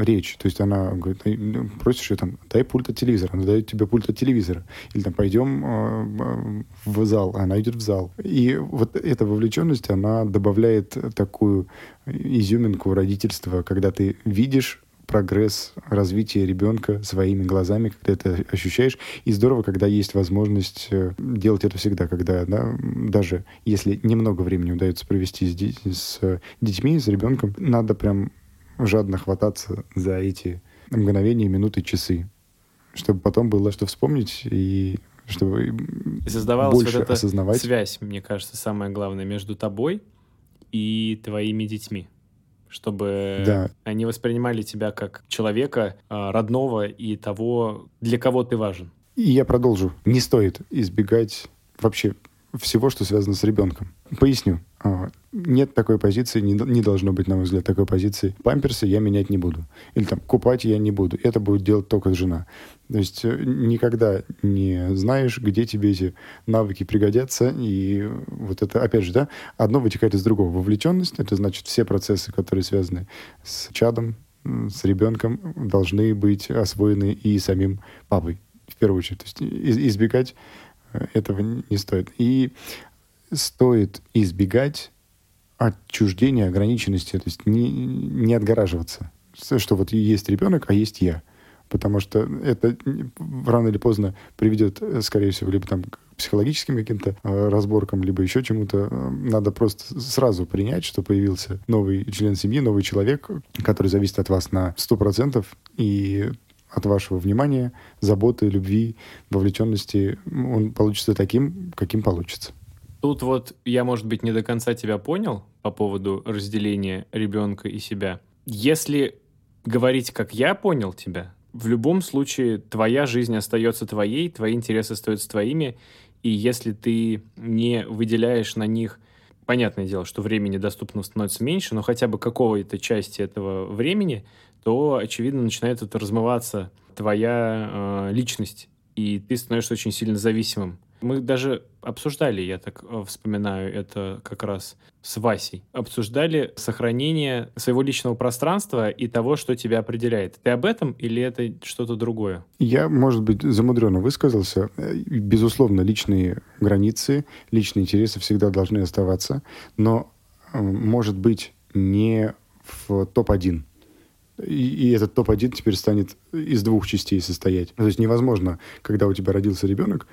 речь. То есть она говорит, ну, просишь ее там, дай пульт от телевизора, она дает тебе пульт от телевизора. Или там, пойдем э, в зал, она идет в зал. И вот эта вовлеченность, она добавляет такую изюминку родительства, когда ты видишь прогресс развития ребенка своими глазами, когда это ощущаешь. И здорово, когда есть возможность э, делать это всегда, когда да, даже если немного времени удается провести с, с детьми, с ребенком, надо прям жадно хвататься за эти мгновения, минуты, часы, чтобы потом было что вспомнить и чтобы и создавалась больше вот эта осознавать. связь, мне кажется, самое главное между тобой и твоими детьми, чтобы да. они воспринимали тебя как человека а, родного и того, для кого ты важен. И я продолжу. Не стоит избегать вообще всего, что связано с ребенком. Поясню. Нет такой позиции, не, не должно быть, на мой взгляд, такой позиции. Памперсы я менять не буду. Или там купать я не буду. Это будет делать только жена. То есть э, никогда не знаешь, где тебе эти навыки пригодятся. И вот это, опять же, да, одно вытекает из другого. Вовлеченность — это значит все процессы, которые связаны с чадом, с ребенком, должны быть освоены и самим папой, в первую очередь. То есть избегать этого не стоит. И стоит избегать отчуждения, ограниченности, то есть не, не отгораживаться. Что вот есть ребенок, а есть я. Потому что это рано или поздно приведет, скорее всего, либо там к психологическим каким-то э, разборкам, либо еще чему-то. Надо просто сразу принять, что появился новый член семьи, новый человек, который зависит от вас на 100%, и от вашего внимания, заботы, любви, вовлеченности, он получится таким, каким получится. Тут вот я, может быть, не до конца тебя понял по поводу разделения ребенка и себя. Если говорить, как я понял тебя, в любом случае твоя жизнь остается твоей, твои интересы остаются твоими, и если ты не выделяешь на них понятное дело, что времени доступно становится меньше, но хотя бы какого-то части этого времени то, очевидно, начинает это размываться твоя э, личность, и ты становишься очень сильно зависимым. Мы даже обсуждали, я так э, вспоминаю, это как раз с Васей, обсуждали сохранение своего личного пространства и того, что тебя определяет. Ты об этом или это что-то другое? Я, может быть, замудренно высказался. Безусловно, личные границы, личные интересы всегда должны оставаться, но, э, может быть, не в топ-1 и, и этот топ-1 теперь станет из двух частей состоять. То есть невозможно, когда у тебя родился ребенок,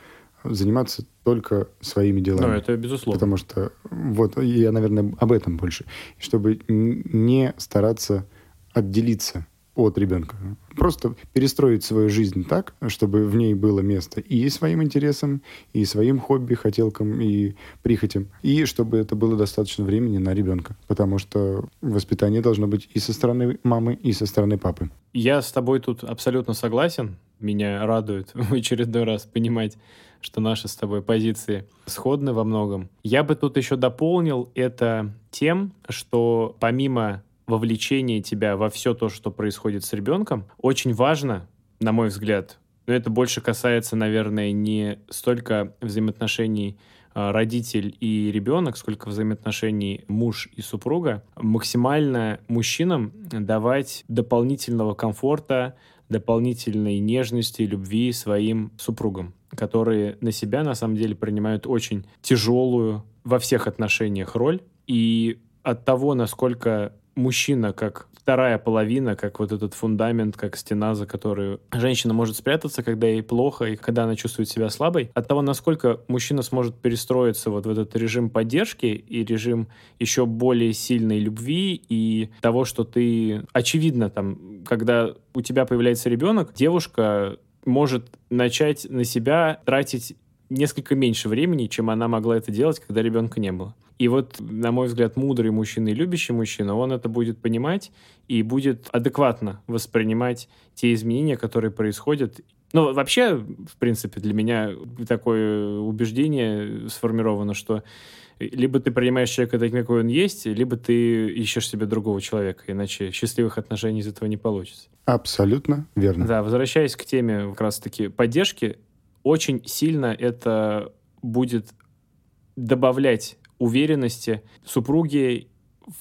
заниматься только своими делами. Ну, это безусловно. Потому что, вот, я, наверное, об этом больше. Чтобы не стараться отделиться от ребенка. Просто перестроить свою жизнь так, чтобы в ней было место и своим интересам, и своим хобби, хотелкам, и прихотям. И чтобы это было достаточно времени на ребенка. Потому что воспитание должно быть и со стороны мамы, и со стороны папы. Я с тобой тут абсолютно согласен. Меня радует в очередной раз понимать, что наши с тобой позиции сходны во многом. Я бы тут еще дополнил это тем, что помимо вовлечение тебя во все то, что происходит с ребенком, очень важно, на мой взгляд, но это больше касается, наверное, не столько взаимоотношений а, родитель и ребенок, сколько взаимоотношений муж и супруга, максимально мужчинам давать дополнительного комфорта, дополнительной нежности, любви своим супругам, которые на себя на самом деле принимают очень тяжелую во всех отношениях роль. И от того, насколько мужчина как вторая половина, как вот этот фундамент, как стена, за которую женщина может спрятаться, когда ей плохо и когда она чувствует себя слабой. От того, насколько мужчина сможет перестроиться вот в этот режим поддержки и режим еще более сильной любви и того, что ты, очевидно, там, когда у тебя появляется ребенок, девушка может начать на себя тратить несколько меньше времени, чем она могла это делать, когда ребенка не было. И вот, на мой взгляд, мудрый мужчина и любящий мужчина, он это будет понимать и будет адекватно воспринимать те изменения, которые происходят. Ну, вообще, в принципе, для меня такое убеждение сформировано, что либо ты принимаешь человека таким, какой он есть, либо ты ищешь себе другого человека, иначе счастливых отношений из этого не получится. Абсолютно верно. Да, возвращаясь к теме как раз-таки поддержки, очень сильно это будет добавлять уверенности супруги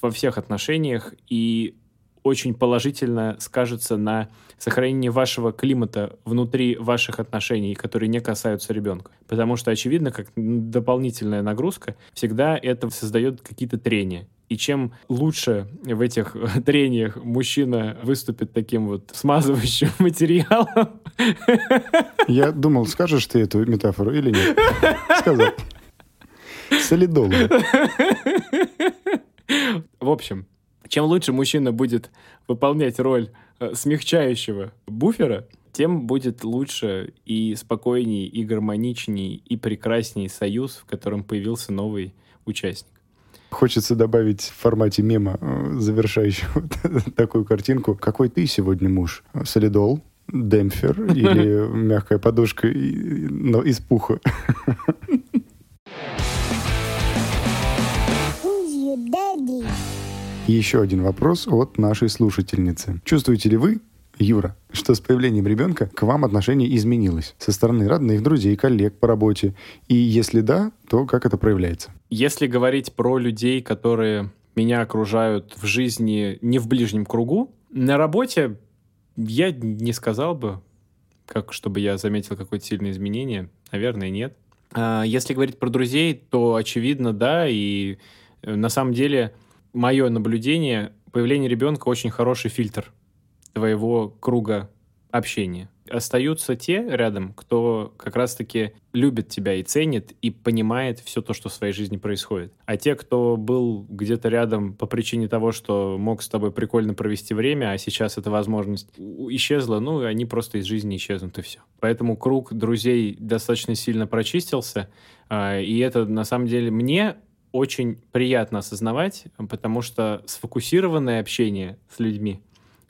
во всех отношениях и очень положительно скажется на сохранении вашего климата внутри ваших отношений, которые не касаются ребенка. Потому что, очевидно, как дополнительная нагрузка, всегда это создает какие-то трения. И чем лучше в этих трениях мужчина выступит таким вот смазывающим материалом... Я думал, скажешь ты эту метафору или нет? Сказал. Солидол. В общем, чем лучше мужчина будет выполнять роль э, смягчающего буфера, тем будет лучше и спокойнее, и гармоничнее, и прекраснее союз, в котором появился новый участник. Хочется добавить в формате мема, э, завершающего такую картинку. Какой ты сегодня муж? Солидол, демпфер или мягкая подушка но из пуха? Еще один вопрос от нашей слушательницы. Чувствуете ли вы, Юра, что с появлением ребенка к вам отношение изменилось со стороны родных, друзей, коллег по работе? И если да, то как это проявляется? Если говорить про людей, которые меня окружают в жизни не в ближнем кругу, на работе я не сказал бы, как чтобы я заметил какое-то сильное изменение. Наверное, нет. А если говорить про друзей, то очевидно, да, и э, на самом деле мое наблюдение, появление ребенка очень хороший фильтр твоего круга общения. Остаются те рядом, кто как раз-таки любит тебя и ценит, и понимает все то, что в своей жизни происходит. А те, кто был где-то рядом по причине того, что мог с тобой прикольно провести время, а сейчас эта возможность исчезла, ну, они просто из жизни исчезнут, и все. Поэтому круг друзей достаточно сильно прочистился, а, и это, на самом деле, мне очень приятно осознавать, потому что сфокусированное общение с людьми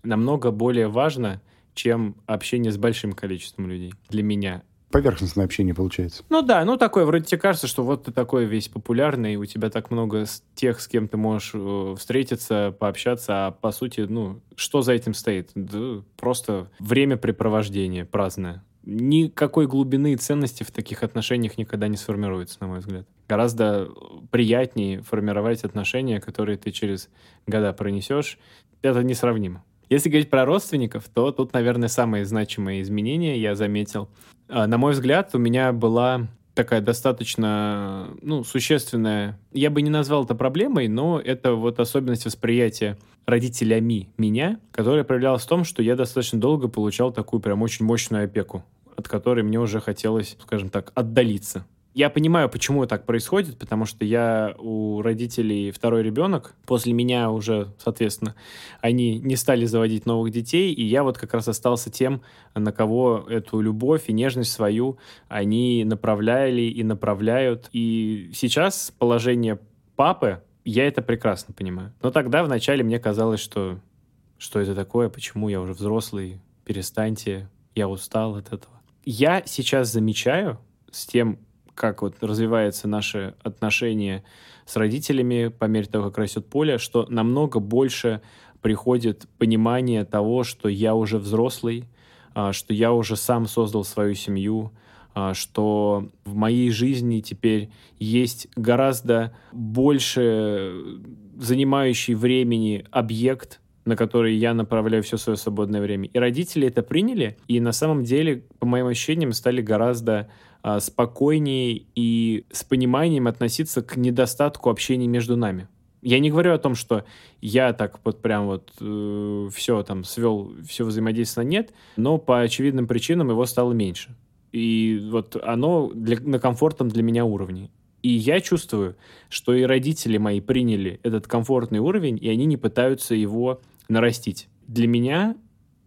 намного более важно, чем общение с большим количеством людей для меня. Поверхностное общение получается. Ну да, ну такое, вроде тебе кажется, что вот ты такой весь популярный, у тебя так много тех, с кем ты можешь э, встретиться, пообщаться, а по сути, ну, что за этим стоит? Да, просто времяпрепровождение праздное никакой глубины и ценности в таких отношениях никогда не сформируется, на мой взгляд. Гораздо приятнее формировать отношения, которые ты через года пронесешь. Это несравнимо. Если говорить про родственников, то тут, наверное, самые значимые изменения я заметил. А, на мой взгляд, у меня была такая достаточно, ну, существенная, я бы не назвал это проблемой, но это вот особенность восприятия родителями меня, которая проявлялась в том, что я достаточно долго получал такую прям очень мощную опеку, от которой мне уже хотелось, скажем так, отдалиться. Я понимаю, почему так происходит, потому что я у родителей второй ребенок. После меня уже, соответственно, они не стали заводить новых детей, и я вот как раз остался тем, на кого эту любовь и нежность свою они направляли и направляют. И сейчас положение папы, я это прекрасно понимаю. Но тогда вначале мне казалось, что что это такое, почему я уже взрослый, перестаньте, я устал от этого. Я сейчас замечаю с тем, как вот развивается наше отношение с родителями по мере того, как растет поле, что намного больше приходит понимание того, что я уже взрослый, а, что я уже сам создал свою семью, а, что в моей жизни теперь есть гораздо больше занимающий времени объект, на который я направляю все свое свободное время. И родители это приняли, и на самом деле, по моим ощущениям, стали гораздо спокойнее и с пониманием относиться к недостатку общения между нами. Я не говорю о том, что я так вот прям вот э, все там свел, все взаимодействие нет, но по очевидным причинам его стало меньше. И вот оно для, на комфортном для меня уровне. И я чувствую, что и родители мои приняли этот комфортный уровень, и они не пытаются его нарастить. Для меня,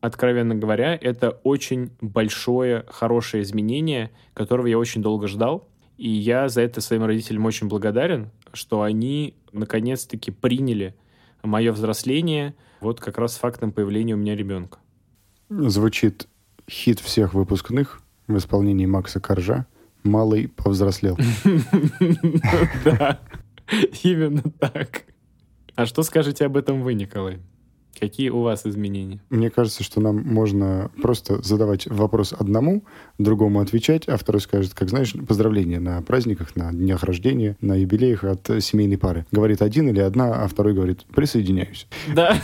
откровенно говоря, это очень большое, хорошее изменение, которого я очень долго ждал. И я за это своим родителям очень благодарен, что они наконец-таки приняли мое взросление вот как раз с фактом появления у меня ребенка. Звучит хит всех выпускных в исполнении Макса Коржа «Малый повзрослел». Да, именно так. А что скажете об этом вы, Николай? Какие у вас изменения? Мне кажется, что нам можно просто задавать вопрос одному, другому отвечать, а второй скажет, как знаешь, поздравления на праздниках, на днях рождения, на юбилеях от семейной пары. Говорит один или одна, а второй говорит, присоединяюсь. Да.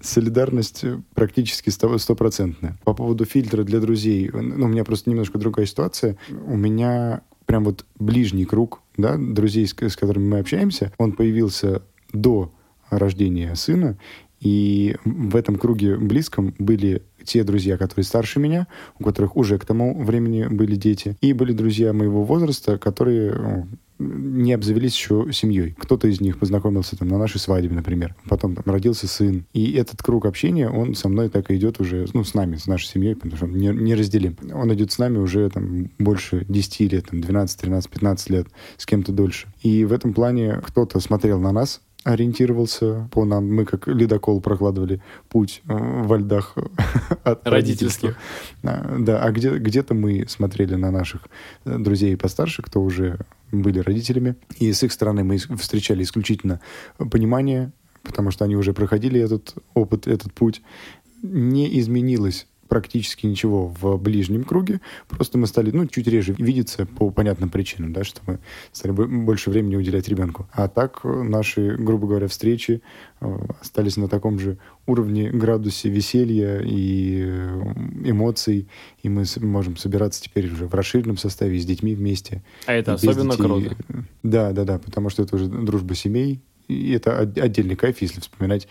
Солидарность практически стопроцентная. По поводу фильтра для друзей, ну, у меня просто немножко другая ситуация. У меня прям вот ближний круг, да, друзей, с, с которыми мы общаемся, он появился до рождения сына, и в этом круге близком были те друзья, которые старше меня, у которых уже к тому времени были дети, и были друзья моего возраста, которые ну, не обзавелись еще семьей. Кто-то из них познакомился там на нашей свадьбе, например. Потом там родился сын. И этот круг общения, он со мной так и идет уже, ну, с нами, с нашей семьей, потому что он не, не разделим. Он идет с нами уже там больше 10 лет, там 12, 13, 15 лет, с кем-то дольше. И в этом плане кто-то смотрел на нас ориентировался по нам. Мы как ледокол прокладывали путь э, во льдах от родительских. А, да, а где, где-то мы смотрели на наших э, друзей постарше, кто уже были родителями. И с их стороны мы встречали исключительно понимание, потому что они уже проходили этот опыт, этот путь. Не изменилось практически ничего в ближнем круге. Просто мы стали, ну, чуть реже видеться по понятным причинам, да, что мы стали больше времени уделять ребенку. А так наши, грубо говоря, встречи э, остались на таком же уровне, градусе веселья и э, эмоций, и мы можем собираться теперь уже в расширенном составе с детьми вместе. А это особенно детей. круто. Да, да, да, потому что это уже дружба семей, и это отдельный кайф, если вспоминать,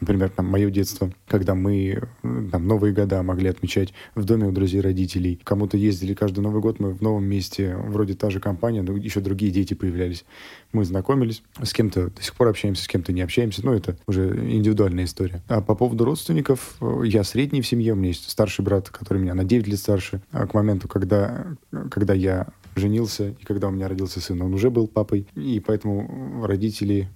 например, там, мое детство, когда мы там, Новые года могли отмечать в доме у друзей родителей. Кому-то ездили каждый Новый год, мы в новом месте, вроде та же компания, но еще другие дети появлялись. Мы знакомились, с кем-то до сих пор общаемся, с кем-то не общаемся, но это уже индивидуальная история. А по поводу родственников, я средний в семье, у меня есть старший брат, который меня на 9 лет старше. А к моменту, когда, когда я женился и когда у меня родился сын, он уже был папой, и поэтому родители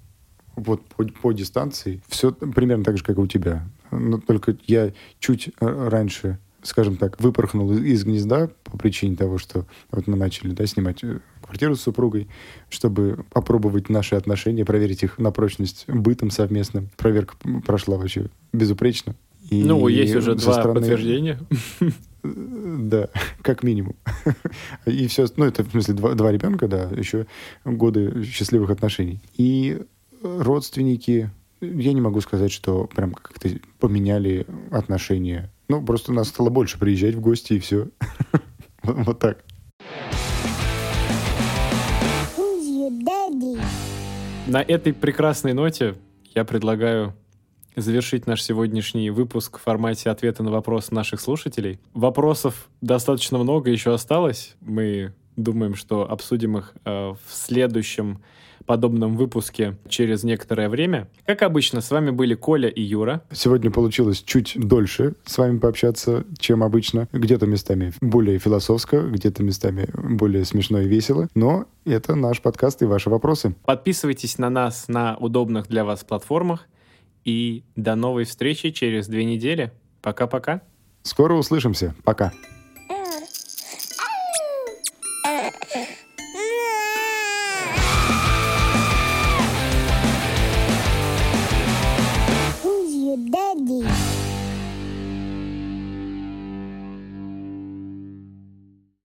вот по, по дистанции все примерно так же, как и у тебя. Но только я чуть раньше, скажем так, выпорхнул из гнезда по причине того, что вот мы начали да, снимать э, квартиру с супругой, чтобы попробовать наши отношения, проверить их на прочность бытом совместным. Проверка прошла вообще безупречно. И ну, есть уже два стороны... подтверждения. Да, как минимум. И все, ну, это в смысле два, два ребенка, да, еще годы счастливых отношений. И родственники, я не могу сказать, что прям как-то поменяли отношения. Ну, просто нас стало больше приезжать в гости, и все. Вот так. На этой прекрасной ноте я предлагаю завершить наш сегодняшний выпуск в формате ответа на вопросы наших слушателей. Вопросов достаточно много еще осталось. Мы думаем, что обсудим их э, в следующем подобном выпуске через некоторое время. Как обычно, с вами были Коля и Юра. Сегодня получилось чуть дольше с вами пообщаться, чем обычно. Где-то местами более философско, где-то местами более смешно и весело. Но это наш подкаст и ваши вопросы. Подписывайтесь на нас на удобных для вас платформах. И до новой встречи через две недели. Пока-пока. Скоро услышимся. Пока.